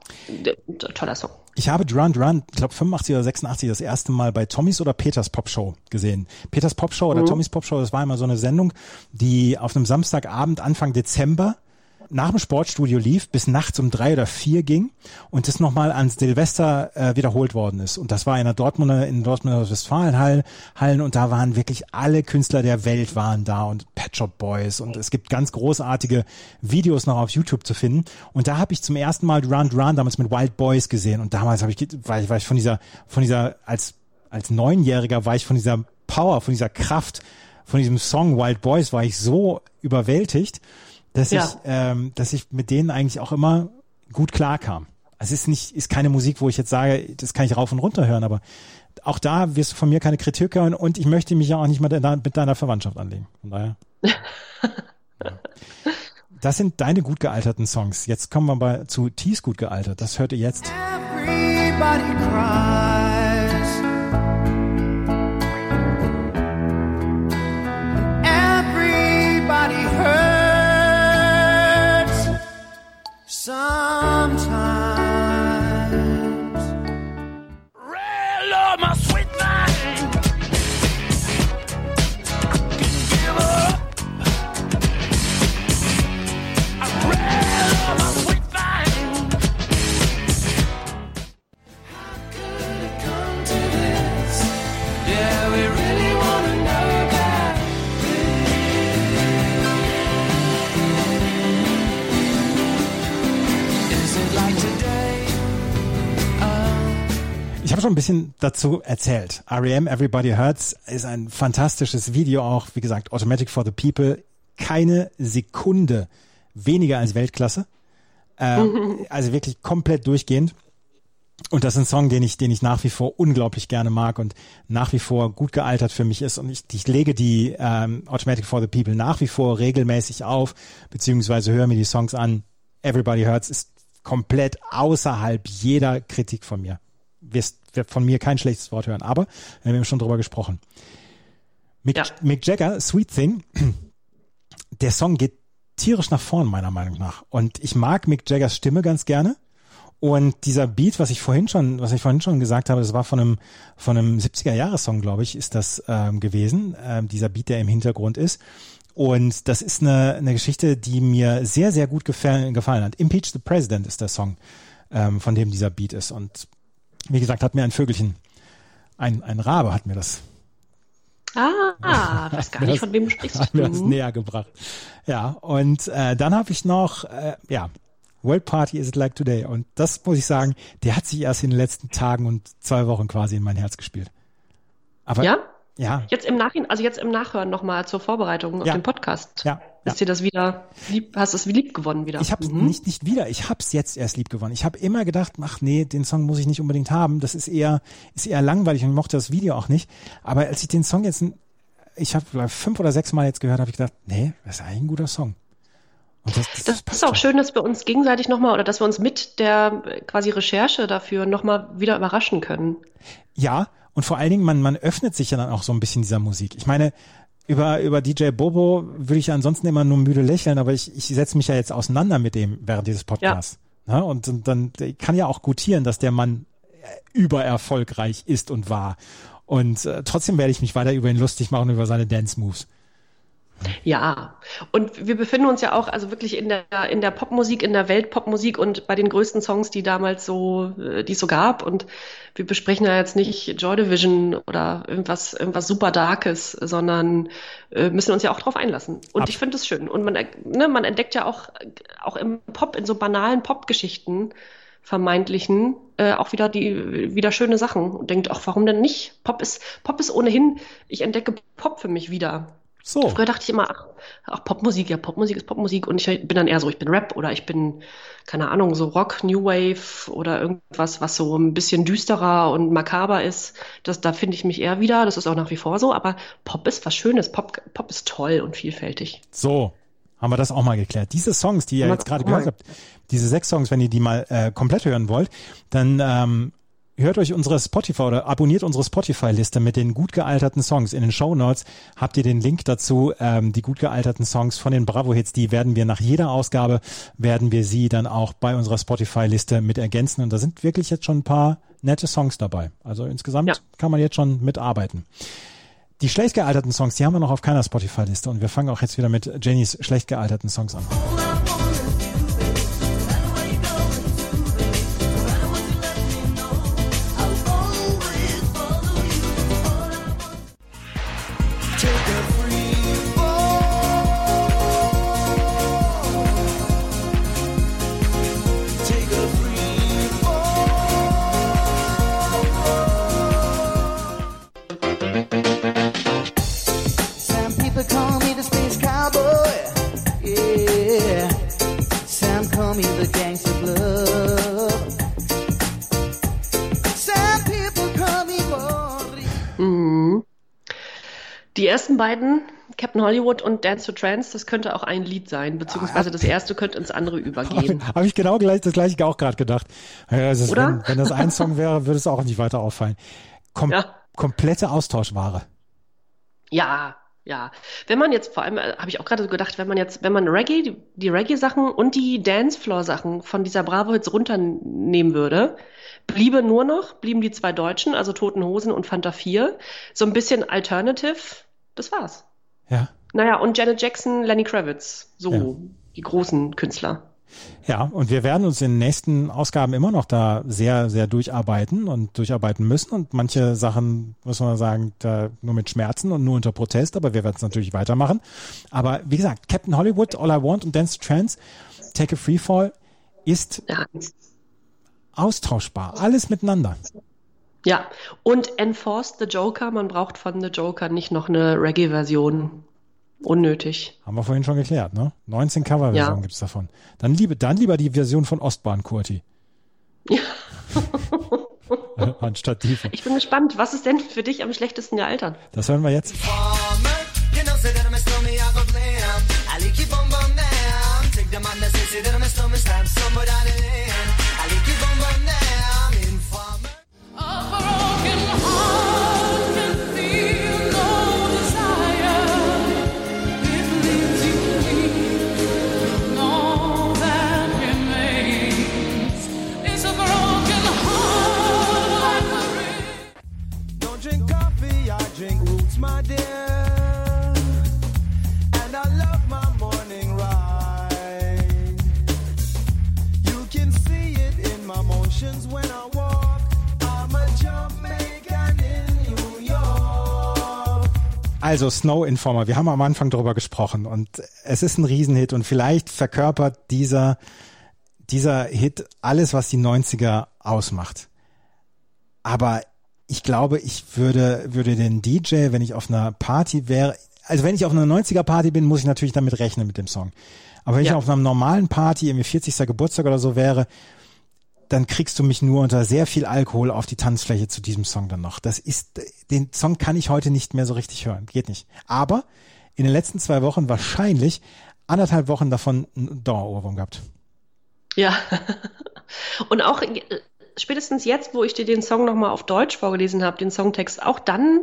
Toller Song. ich habe Duran Duran, ich glaube 85 oder 86 das erste Mal bei Tommys oder Peters Popshow gesehen. Peters Popshow Mhm. oder Tommys Popshow, das war immer so eine Sendung, die auf einem Samstagabend Anfang Dezember nach dem Sportstudio lief, bis nachts um drei oder vier ging und das nochmal ans Silvester äh, wiederholt worden ist. Und das war in der Dortmunder, in Dortmunder Westfalenhallen Hallen und da waren wirklich alle Künstler der Welt waren da und Pet Shop Boys und es gibt ganz großartige Videos noch auf YouTube zu finden. Und da habe ich zum ersten Mal Duran Duran damals mit Wild Boys gesehen und damals habe ich, war ich, war ich von dieser, von dieser, als, als Neunjähriger war ich von dieser Power, von dieser Kraft, von diesem Song Wild Boys war ich so überwältigt, dass Ja. ich, ähm, dass ich mit denen eigentlich auch immer gut klarkam. Also Es ist nicht, ist keine Musik, wo ich jetzt sage, das kann ich rauf und runter hören, aber auch da wirst du von mir keine Kritik hören und ich möchte mich ja auch nicht mit deiner, mit deiner Verwandtschaft anlegen. Von daher. Ja. Das sind deine gut gealterten Songs. Jetzt kommen wir bei, zu Tees gut gealtert. Das hört ihr jetzt. Everybody cries. Sometimes. Habe schon ein bisschen dazu erzählt. REM Everybody Hurts ist ein fantastisches Video auch. Wie gesagt, Automatic for the People. Keine Sekunde weniger als Weltklasse. Ähm, also wirklich komplett durchgehend. Und das ist ein Song, den ich, den ich nach wie vor unglaublich gerne mag und nach wie vor gut gealtert für mich ist. Und ich, ich lege die ähm, Automatic for the People nach wie vor regelmäßig auf, beziehungsweise höre mir die Songs an. Everybody Hurts ist komplett außerhalb jeder Kritik von mir. Wirst von mir kein schlechtes Wort hören, aber wir haben schon drüber gesprochen. Mick, Ja. Mick Jagger, Sweet Thing, der Song geht tierisch nach vorn, meiner Meinung nach. Und ich mag Mick Jaggers Stimme ganz gerne. Und dieser Beat, was ich vorhin schon, was ich vorhin schon gesagt habe, das war von einem, von einem 70er-Jahres-Song, glaube ich, ist das ähm, gewesen. Ähm, dieser Beat, der im Hintergrund ist. Und das ist eine, eine Geschichte, die mir sehr, sehr gut gefallen, gefallen hat. Impeach the President ist der Song, ähm, von dem dieser Beat ist. Und wie gesagt, hat mir ein Vögelchen, ein, ein Rabe hat mir das Ah, weiß gar nicht, von wem du sprichst. hat mir das näher gebracht. Ja, und äh, dann habe ich noch, äh, ja, World Party is it like today. Und das muss ich sagen, der hat sich erst in den letzten Tagen und zwei Wochen quasi in mein Herz gespielt. Aber Ja? ja, Jetzt im Nachhinein, also jetzt im Nachhören nochmal zur Vorbereitung auf Ja. den Podcast. ja, ja. Ist dir das wieder lieb, hast du es wie lieb gewonnen wieder? Ich habe Mhm. nicht nicht wieder. Ich hab's jetzt erst lieb gewonnen. Ich habe immer gedacht, ach nee, den Song muss ich nicht unbedingt haben. Das ist eher ist eher langweilig und ich mochte das Video auch nicht. Aber als ich den Song jetzt, ich habe fünf oder sechs Mal jetzt gehört, habe ich gedacht, nee, das ist eigentlich ein guter Song. Und das, das, Das ist auch schön, dass wir uns gegenseitig nochmal oder dass wir uns mit der quasi Recherche dafür nochmal wieder überraschen können. Ja, und vor allen Dingen, man, man öffnet sich ja dann auch so ein bisschen dieser Musik. Ich meine, über, über DJ Bobo würde ich ansonsten immer nur müde lächeln, aber ich, ich setze mich ja jetzt auseinander mit dem während dieses Podcasts. Ne? Und, und dann kann ja auch gutieren, dass der Mann übererfolgreich ist und war. Und äh, trotzdem werde ich mich weiter über ihn lustig machen, über seine Dance-Moves. Ja, und wir befinden uns ja auch also wirklich in der in der Popmusik, in der Weltpopmusik und bei den größten Songs, die damals so, äh, die es so gab. Und wir besprechen ja jetzt nicht Joy Division oder irgendwas irgendwas super Darkes, sondern äh, müssen uns ja auch drauf einlassen. Und Ab- ich finde es schön. Und man ne, man entdeckt ja auch auch im Pop in so banalen Popgeschichten vermeintlichen äh, auch wieder die wieder schöne Sachen und denkt, ach, warum denn nicht? Pop ist Pop ist ohnehin. Ich entdecke Pop für mich wieder. So, Früher dachte ich immer, ach, ach, Popmusik, ja, Popmusik ist Popmusik. Und ich bin dann eher so, ich bin Rap oder ich bin, keine Ahnung, so Rock, New Wave oder irgendwas, was so ein bisschen düsterer und makaber ist. Das, da finde ich mich eher wieder. Das ist auch nach wie vor so. Aber Pop ist was Schönes. Pop, Pop ist toll und vielfältig. so. Haben wir das auch mal geklärt. Diese Songs, die ihr jetzt gerade gehört habt, diese sechs Songs, wenn ihr die mal äh, komplett hören wollt, dann ähm, hört euch unsere Spotify oder abonniert unsere Spotify-Liste mit den gut gealterten Songs. In den Show Notes habt ihr den Link dazu, ähm, die gut gealterten Songs von den Bravo-Hits. Die werden wir nach jeder Ausgabe, werden wir sie dann auch bei unserer Spotify-Liste mit ergänzen. Und da sind wirklich jetzt schon ein paar nette Songs dabei. Also insgesamt Ja. kann man jetzt schon mitarbeiten. Die schlecht gealterten Songs, die haben wir noch auf keiner Spotify-Liste. Und wir fangen auch jetzt wieder mit Jennys schlecht gealterten Songs an. Ersten beiden, Captain Hollywood und Dance to Trance, das könnte auch ein Lied sein, beziehungsweise das erste könnte ins andere übergehen. Habe ich genau gleich das gleiche auch gerade gedacht. Ja, ist, Oder? Wenn, wenn das ein Song wäre, würde es auch nicht weiter auffallen. Kom Ja. Komplette Austauschware. Ja, ja. Wenn man jetzt vor allem, äh, habe ich auch gerade gedacht, wenn man jetzt, wenn man Reggae, die, die Reggae-Sachen und die Dancefloor-Sachen von dieser Bravo jetzt runternehmen würde, bliebe nur noch, blieben die zwei Deutschen, also Toten Hosen und Fanta 4, so ein bisschen Alternative, das war's. Ja. Naja, und Janet Jackson, Lenny Kravitz, so Ja. die großen Künstler. Ja, und wir werden uns in den nächsten Ausgaben immer noch da sehr, sehr durcharbeiten und durcharbeiten müssen. Und manche Sachen, muss man sagen, da nur mit Schmerzen und nur unter Protest, aber wir werden es natürlich weitermachen. Aber wie gesagt, Captain Hollywood, All I Want und Dance to Trance, Take a Freefall ist Ja, austauschbar. Alles miteinander. Ja, und Enforced the Joker, man braucht von The Joker nicht noch eine Reggae-Version. Unnötig. Haben wir vorhin schon geklärt, ne? 19 Coverversionen Ja. gibt's davon. Dann, liebe, dann lieber die Version von Ostbahn, Kurti. Ja. Anstatt die von. Ich bin gespannt, was ist denn für dich am schlechtesten gealtert? Das hören wir jetzt. Farmer, Also Snow Informer, wir haben am Anfang drüber gesprochen und es ist ein Riesenhit und vielleicht verkörpert dieser, dieser Hit alles, was die 90er ausmacht. Aber ich glaube, ich würde, würde den DJ, wenn ich auf einer Party wäre, also wenn ich auf einer 90er Party bin, muss ich natürlich damit rechnen mit dem Song. Aber wenn ich Ja. auf einer normalen Party, irgendwie 40. Geburtstag oder so wäre, dann kriegst du mich nur unter sehr viel Alkohol auf die Tanzfläche zu diesem Song dann noch. Das ist, den Song kann ich heute nicht mehr so richtig hören. Geht nicht. Aber in den letzten zwei Wochen wahrscheinlich anderthalb Wochen davon einen Dauerohrwurm gehabt. Ja. Und auch spätestens jetzt, wo ich dir den Song nochmal auf Deutsch vorgelesen habe, den Songtext, auch dann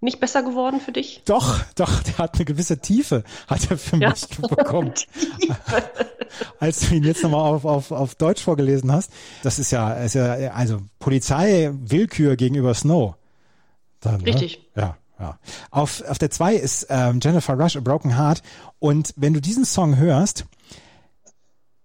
nicht besser geworden für dich? Doch, doch, der hat eine gewisse Tiefe, hat er für Ja. mich bekommen. Als du ihn jetzt nochmal auf, auf, auf Deutsch vorgelesen hast, das ist ja, ist ja, also Polizei, Willkür gegenüber Snow. Dann, ne? Richtig. Ja, ja. Auf, auf der zwei ist ähm, Jennifer Rush, A Broken Heart. Und wenn du diesen Song hörst,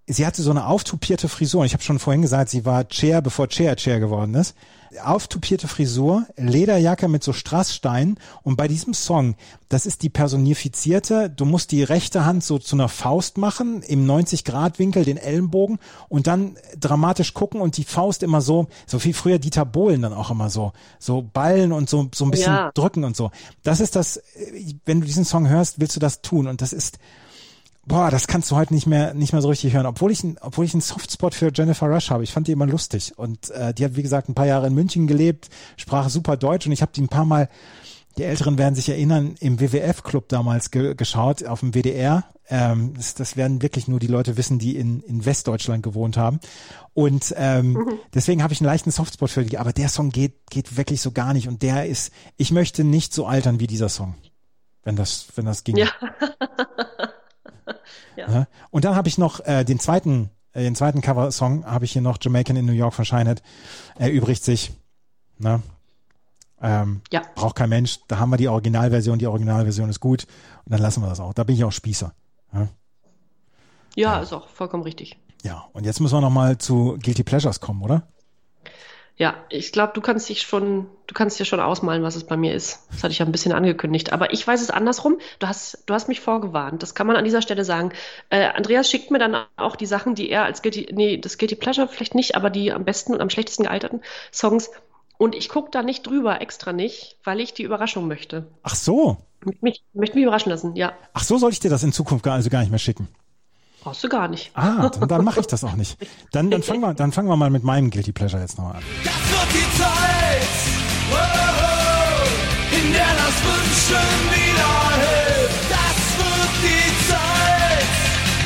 sie hatte so eine auftupierte Frisur. Ich habe schon vorhin gesagt, sie war Chair, bevor Chair Chair geworden ist. Auftupierte Frisur, Lederjacke mit so Strasssteinen. Und bei diesem Song, das ist die personifizierte, du musst die rechte Hand so zu einer Faust machen, im 90-Grad-Winkel, den Ellenbogen und dann dramatisch gucken und die Faust immer so, so wie früher Dieter Bohlen dann auch immer so, so ballen und so, so ein bisschen Ja. drücken und so. Das ist das, wenn du diesen Song hörst, willst du das tun. Und das ist, boah, das kannst du heute nicht mehr nicht mehr so richtig hören, obwohl ich obwohl ich einen Softspot für Jennifer Rush habe. Ich fand die immer lustig und äh, die hat wie gesagt ein paar Jahre in München gelebt, sprach super Deutsch und ich habe die ein paar Mal die Älteren werden sich erinnern, im WWF-Club damals ge geschaut, auf dem WDR. Ähm, das, das werden wirklich nur die Leute wissen, die in, in Westdeutschland gewohnt haben. Und ähm, deswegen habe ich einen leichten Softspot für die. Aber der Song geht, geht wirklich so gar nicht. Und der ist, ich möchte nicht so altern wie dieser Song. Wenn das, wenn das ging. Ja. Ja. Und dann habe ich noch äh, den zweiten, äh, den zweiten Cover-Song habe ich hier noch Jamaican in New York Shinehead. Erübrigt sich. Ne? Ähm, Ja. Braucht kein Mensch. Da haben wir die Originalversion. Die Originalversion ist gut. Und dann lassen wir das auch. Da bin ich auch Spießer. Ja. Ja, ist auch vollkommen richtig. ja. Und jetzt müssen wir noch mal zu Guilty Pleasures kommen, oder? Ja, ich glaube, du kannst dich schon, du kannst dir schon ausmalen, was es bei mir ist. Das hatte ich ja ein bisschen angekündigt. Aber ich weiß es andersrum. Du hast, du hast mich vorgewarnt. Das kann man an dieser Stelle sagen. Äh, Andreas schickt mir dann auch die Sachen, die er als Guilty, nee, das Guilty Pleasure vielleicht nicht, aber die am besten und am schlechtesten gealterten Songs. Und ich gucke da nicht drüber, extra nicht, weil ich die Überraschung möchte. Ach so. Ich mich, möchte mich überraschen lassen, ja. Ach so, soll ich dir das in Zukunft gar, also gar nicht mehr schicken? Brauchst du gar nicht. Ah, dann, dann mache ich das auch nicht. Dann, dann fangen wir, dann fangen wir mal mit meinem Guilty Pleasure jetzt nochmal an. Das wird die Zeit, wow, in der das Wünschen wieder hilft. Das wird die Zeit,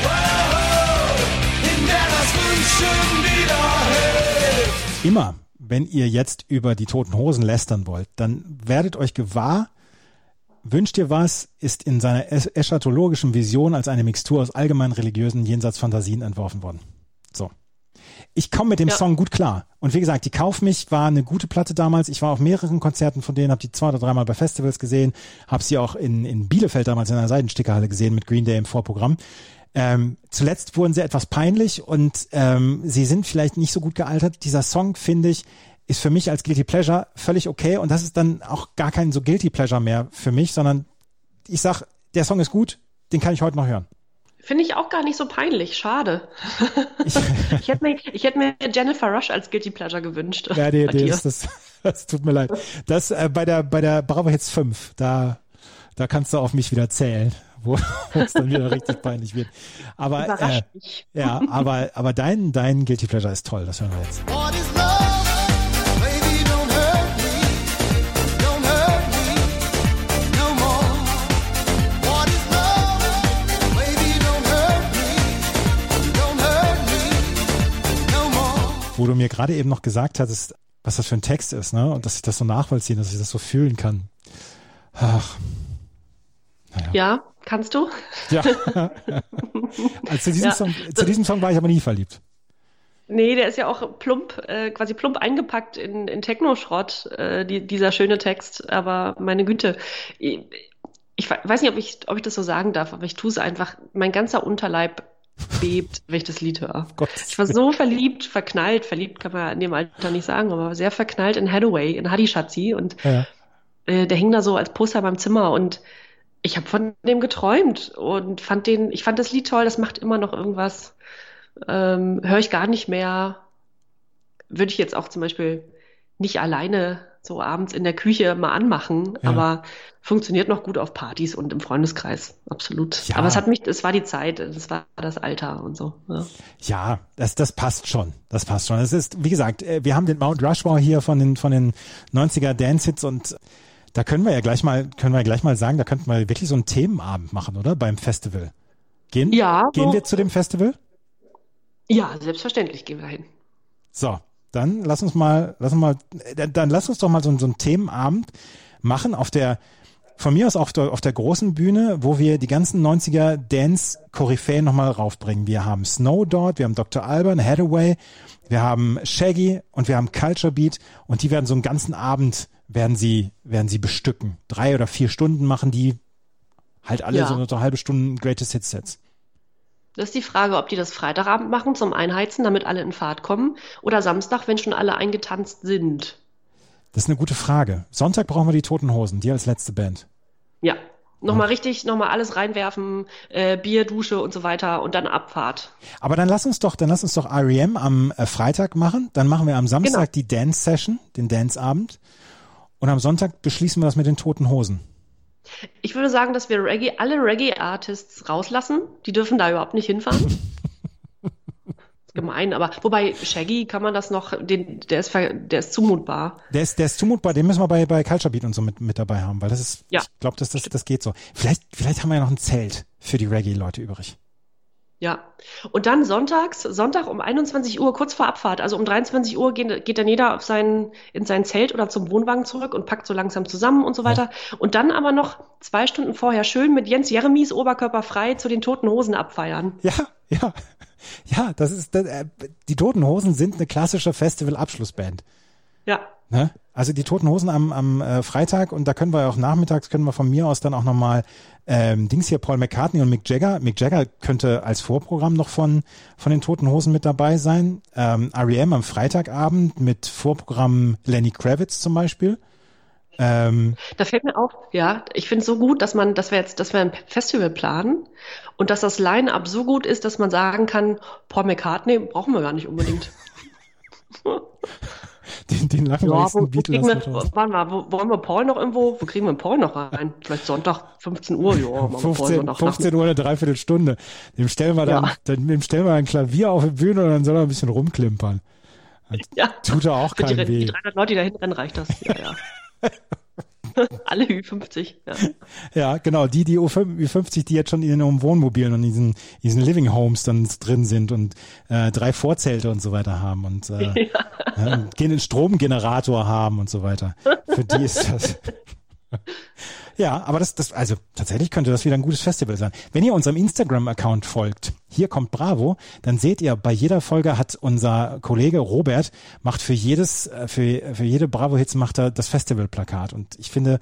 wow, in der das Wünschen wieder hilft. immer, wenn ihr jetzt über die toten Hosen lästern wollt, dann werdet euch gewahr, wünscht ihr was, ist in seiner es- eschatologischen Vision als eine Mixtur aus allgemein religiösen Jenseitsfantasien entworfen worden. So. Ich komme mit dem Ja. Song gut klar. Und wie gesagt, die Kauf mich war eine gute Platte damals. Ich war auf mehreren Konzerten von denen, habe die zwei oder dreimal bei Festivals gesehen, habe sie auch in, in Bielefeld damals in einer Seidenstickerhalle gesehen mit Green Day im Vorprogramm. Ähm, zuletzt wurden sie etwas peinlich und ähm, sie sind vielleicht nicht so gut gealtert. Dieser Song, finde ich, ist für mich als Guilty Pleasure völlig okay und das ist dann auch gar kein so Guilty Pleasure mehr für mich, sondern ich sag, der Song ist gut, den kann ich heute noch hören. Finde ich auch gar nicht so peinlich. Schade. Ich, Ich hätte mir, ich hätte mir Jennifer Rush als Guilty Pleasure gewünscht. ja, nee, Bei nee, dir. das, das, das tut mir leid. Das äh, bei der bei der Bravo Hits 5, da da kannst du auf mich wieder zählen, wo wo es dann wieder richtig peinlich wird. Aber äh, ja, aber aber dein dein Guilty Pleasure ist toll, das hören wir jetzt. Wo du mir gerade eben noch gesagt hattest, was das für ein Text ist, ne? Und dass ich das so nachvollziehen, dass ich das so fühlen kann. Ach, Ja, kannst du? ja. also zu diesem, Ja. Song, zu diesem Song war ich aber nie verliebt. Nee, der ist ja auch plump, äh, quasi plump eingepackt in, in Techno-Schrott, äh, die, dieser schöne Text. Aber meine Güte, ich, ich we- weiß nicht, ob ich, ob ich das so sagen darf, aber ich tue es einfach. Mein ganzer Unterleib bebt, wenn ich das Lied höre. Gott. Ich war so verliebt, verknallt, verliebt kann man in dem Alter nicht sagen, aber sehr verknallt in Hathaway, in Hadi Schatzi und Ja. äh, der hing da so als Poster beim Zimmer und ich habe von dem geträumt und fand den, ich fand das Lied toll, das macht immer noch irgendwas. Ähm, Höre ich gar nicht mehr. Würde ich jetzt auch zum Beispiel nicht alleine so abends in der Küche mal anmachen, Ja. aber funktioniert noch gut auf Partys und im Freundeskreis, absolut. Ja. Aber es hat mich, es war die Zeit, es war das Alter und so. Ja. Ja, das, das passt schon. Das passt schon. Es ist, wie gesagt, äh, wir haben den Mount Rushmore hier von den, von den 90er Dance-Hits und da können wir ja gleich mal, können wir ja gleich mal sagen, da könnten wir wirklich so einen Themenabend machen, oder? Beim Festival. Gehen, Ja, gehen so- wir zu dem Festival? ja, selbstverständlich gehen wir dahin. So, dann lass uns mal, lass uns mal, dann lass uns doch mal so, so einen Themenabend machen auf der, von mir aus auf der, auf der großen Bühne, wo wir die ganzen 90er Dance-Koryphäen nochmal raufbringen. Wir haben Snow dort, wir haben Dr. Alban, Hathaway, wir haben Shaggy und wir haben Culture Beat und die werden so einen ganzen Abend werden sie, werden sie bestücken. Drei oder vier Stunden machen die halt alle Ja. so eine halbe Stunde Greatest Hits Sets. Das ist die Frage, ob die das Freitagabend machen zum Einheizen, damit alle in Fahrt kommen, oder Samstag, wenn schon alle eingetanzt sind. Das ist eine gute Frage. Sonntag brauchen wir die Toten Hosen, die als letzte Band. Ja, nochmal richtig, nochmal alles reinwerfen, äh, Bier, Dusche und so weiter und dann Abfahrt. Aber dann lass uns doch, dann lass uns doch REM am äh, Freitag machen. Dann machen wir am Samstag die Dance Session, den Dance Abend. Und am Sonntag beschließen wir das mit den toten Hosen. Ich würde sagen, dass wir Reggae, alle Reggae-Artists rauslassen. Die dürfen da überhaupt nicht hinfahren. gemein, aber wobei Shaggy kann man das noch, den, der ist, der ist zumutbar. Der ist, der ist zumutbar, den müssen wir bei, bei Culture Beat und so mit, mit dabei haben, weil das ist, Ja. ich glaube, das, das, das geht so. Vielleicht, vielleicht haben wir ja noch ein Zelt für die Reggae-Leute übrig. Ja. Und dann sonntags, Sonntag um 21 Uhr, kurz vor Abfahrt, also um 23 Uhr geht, geht dann jeder auf sein, in sein Zelt oder zum Wohnwagen zurück und packt so langsam zusammen und so weiter. Und dann aber noch zwei Stunden vorher schön mit Jens Jeremies Oberkörper frei zu den toten Hosen abfeiern. Ja, ja. Ja, das ist, das, äh, die Toten Hosen sind eine klassische Festival-Abschlussband. Ja. Ne? Also die Toten Hosen am, am äh, Freitag und da können wir auch nachmittags, können wir von mir aus dann auch nochmal ähm, Dings hier, Paul McCartney und Mick Jagger. Mick Jagger könnte als Vorprogramm noch von, von den Toten Hosen mit dabei sein. Ähm, R.E.M. am Freitagabend mit Vorprogramm Lenny Kravitz zum Beispiel. Ähm, Da fällt mir auf, ja, ich finde es so gut, dass man, dass wir jetzt, dass wir ein Festival planen und dass das Line-Up so gut ist, dass man sagen kann, Paul McCartney brauchen wir gar nicht unbedingt. den, den Ja, langweiligsten wo, wo Beatles. kriegen wir, 2000. warte mal, wo, wollen wir Paul noch irgendwo, wo kriegen wir Paul noch rein? Vielleicht Sonntag, 15 Uhr, ja, machen wir Paul 15, Sonntag 15 Uhr eine Dreiviertelstunde. Dem stellen wir dann, Ja. dann dem stellen wir ein Klavier auf die Bühne und dann soll er ein bisschen rumklimpern. Ja. Tut er auch die, keinen die weh. 300 Leute, die da hinten rennen, reicht das. Ja, ja. Alle Ü50. Ja. Ja, genau, die, die U50, die jetzt schon in ihren Wohnmobilen und in diesen, diesen Living Homes dann drin sind und äh, drei Vorzelte und so weiter haben und äh, ja. einen Stromgenerator haben und so weiter. Für die ist das. Ja, aber das, das, also tatsächlich könnte das wieder ein gutes Festival sein. Wenn ihr unserem Instagram-Account folgt, hier kommt Bravo, dann seht ihr, bei jeder Folge hat unser Kollege Robert, macht für jedes, äh, für, für jede Bravo-Hits macht er das Festivalplakat. Und ich finde,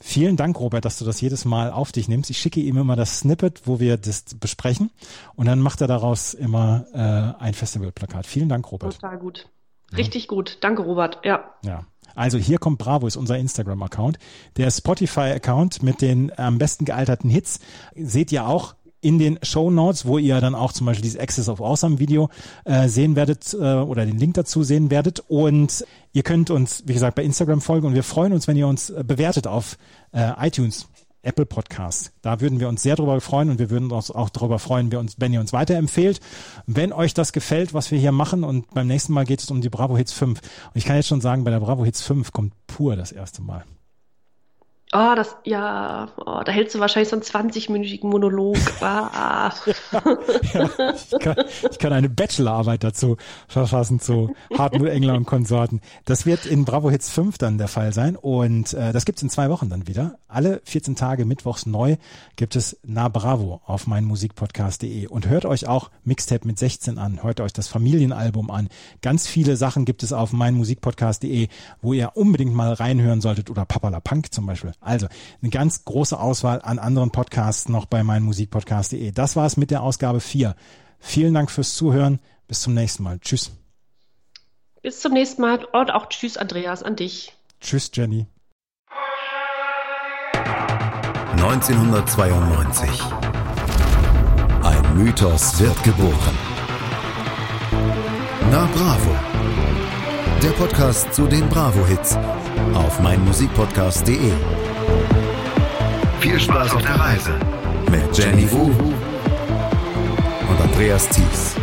vielen Dank, Robert, dass du das jedes Mal auf dich nimmst. Ich schicke ihm immer das Snippet, wo wir das besprechen. Und dann macht er daraus immer äh, ein Festivalplakat. Vielen Dank, Robert. Total gut. Richtig gut. Danke, Robert. Ja. Ja. Also hier kommt Bravo ist unser Instagram-Account. Der Spotify-Account mit den am besten gealterten Hits seht ihr auch in den Show Notes, wo ihr dann auch zum Beispiel dieses Access of Awesome Video äh, sehen werdet äh, oder den Link dazu sehen werdet. Und ihr könnt uns, wie gesagt, bei Instagram folgen und wir freuen uns, wenn ihr uns äh, bewertet auf äh, iTunes. Apple Podcast. Da würden wir uns sehr drüber freuen und wir würden uns auch darüber freuen, wenn ihr uns weiterempfehlt. Wenn euch das gefällt, was wir hier machen und beim nächsten Mal geht es um die Bravo Hits 5. Und ich kann jetzt schon sagen, bei der Bravo Hits 5 kommt pur das erste Mal. Oh, das, ja, oh, da hältst du wahrscheinlich so einen 20-minütigen Monolog. Ah. Ja, ich, kann, ich kann eine Bachelorarbeit dazu verfassen zu Hartmut Engler und Konsorten. Das wird in Bravo Hits 5 dann der Fall sein und äh, das gibt's in zwei Wochen dann wieder. Alle 14 Tage mittwochs neu gibt es Na Bravo auf meinmusikpodcast.de und hört euch auch Mixtape mit 16 an, hört euch das Familienalbum an. Ganz viele Sachen gibt es auf meinmusikpodcast.de, wo ihr unbedingt mal reinhören solltet oder Papala Punk zum Beispiel. Also eine ganz große Auswahl an anderen Podcasts noch bei meinmusikpodcast.de. Das war's mit der Ausgabe 4. Vielen Dank fürs Zuhören. Bis zum nächsten Mal. Tschüss. Bis zum nächsten Mal und auch Tschüss, Andreas, an dich. Tschüss, Jenny. 1992. Ein Mythos wird geboren. Na Bravo. Der Podcast zu den Bravo-Hits auf meinmusikpodcast.de. Viel Spaß auf der Reise mit Jenny Wu und Andreas Thies.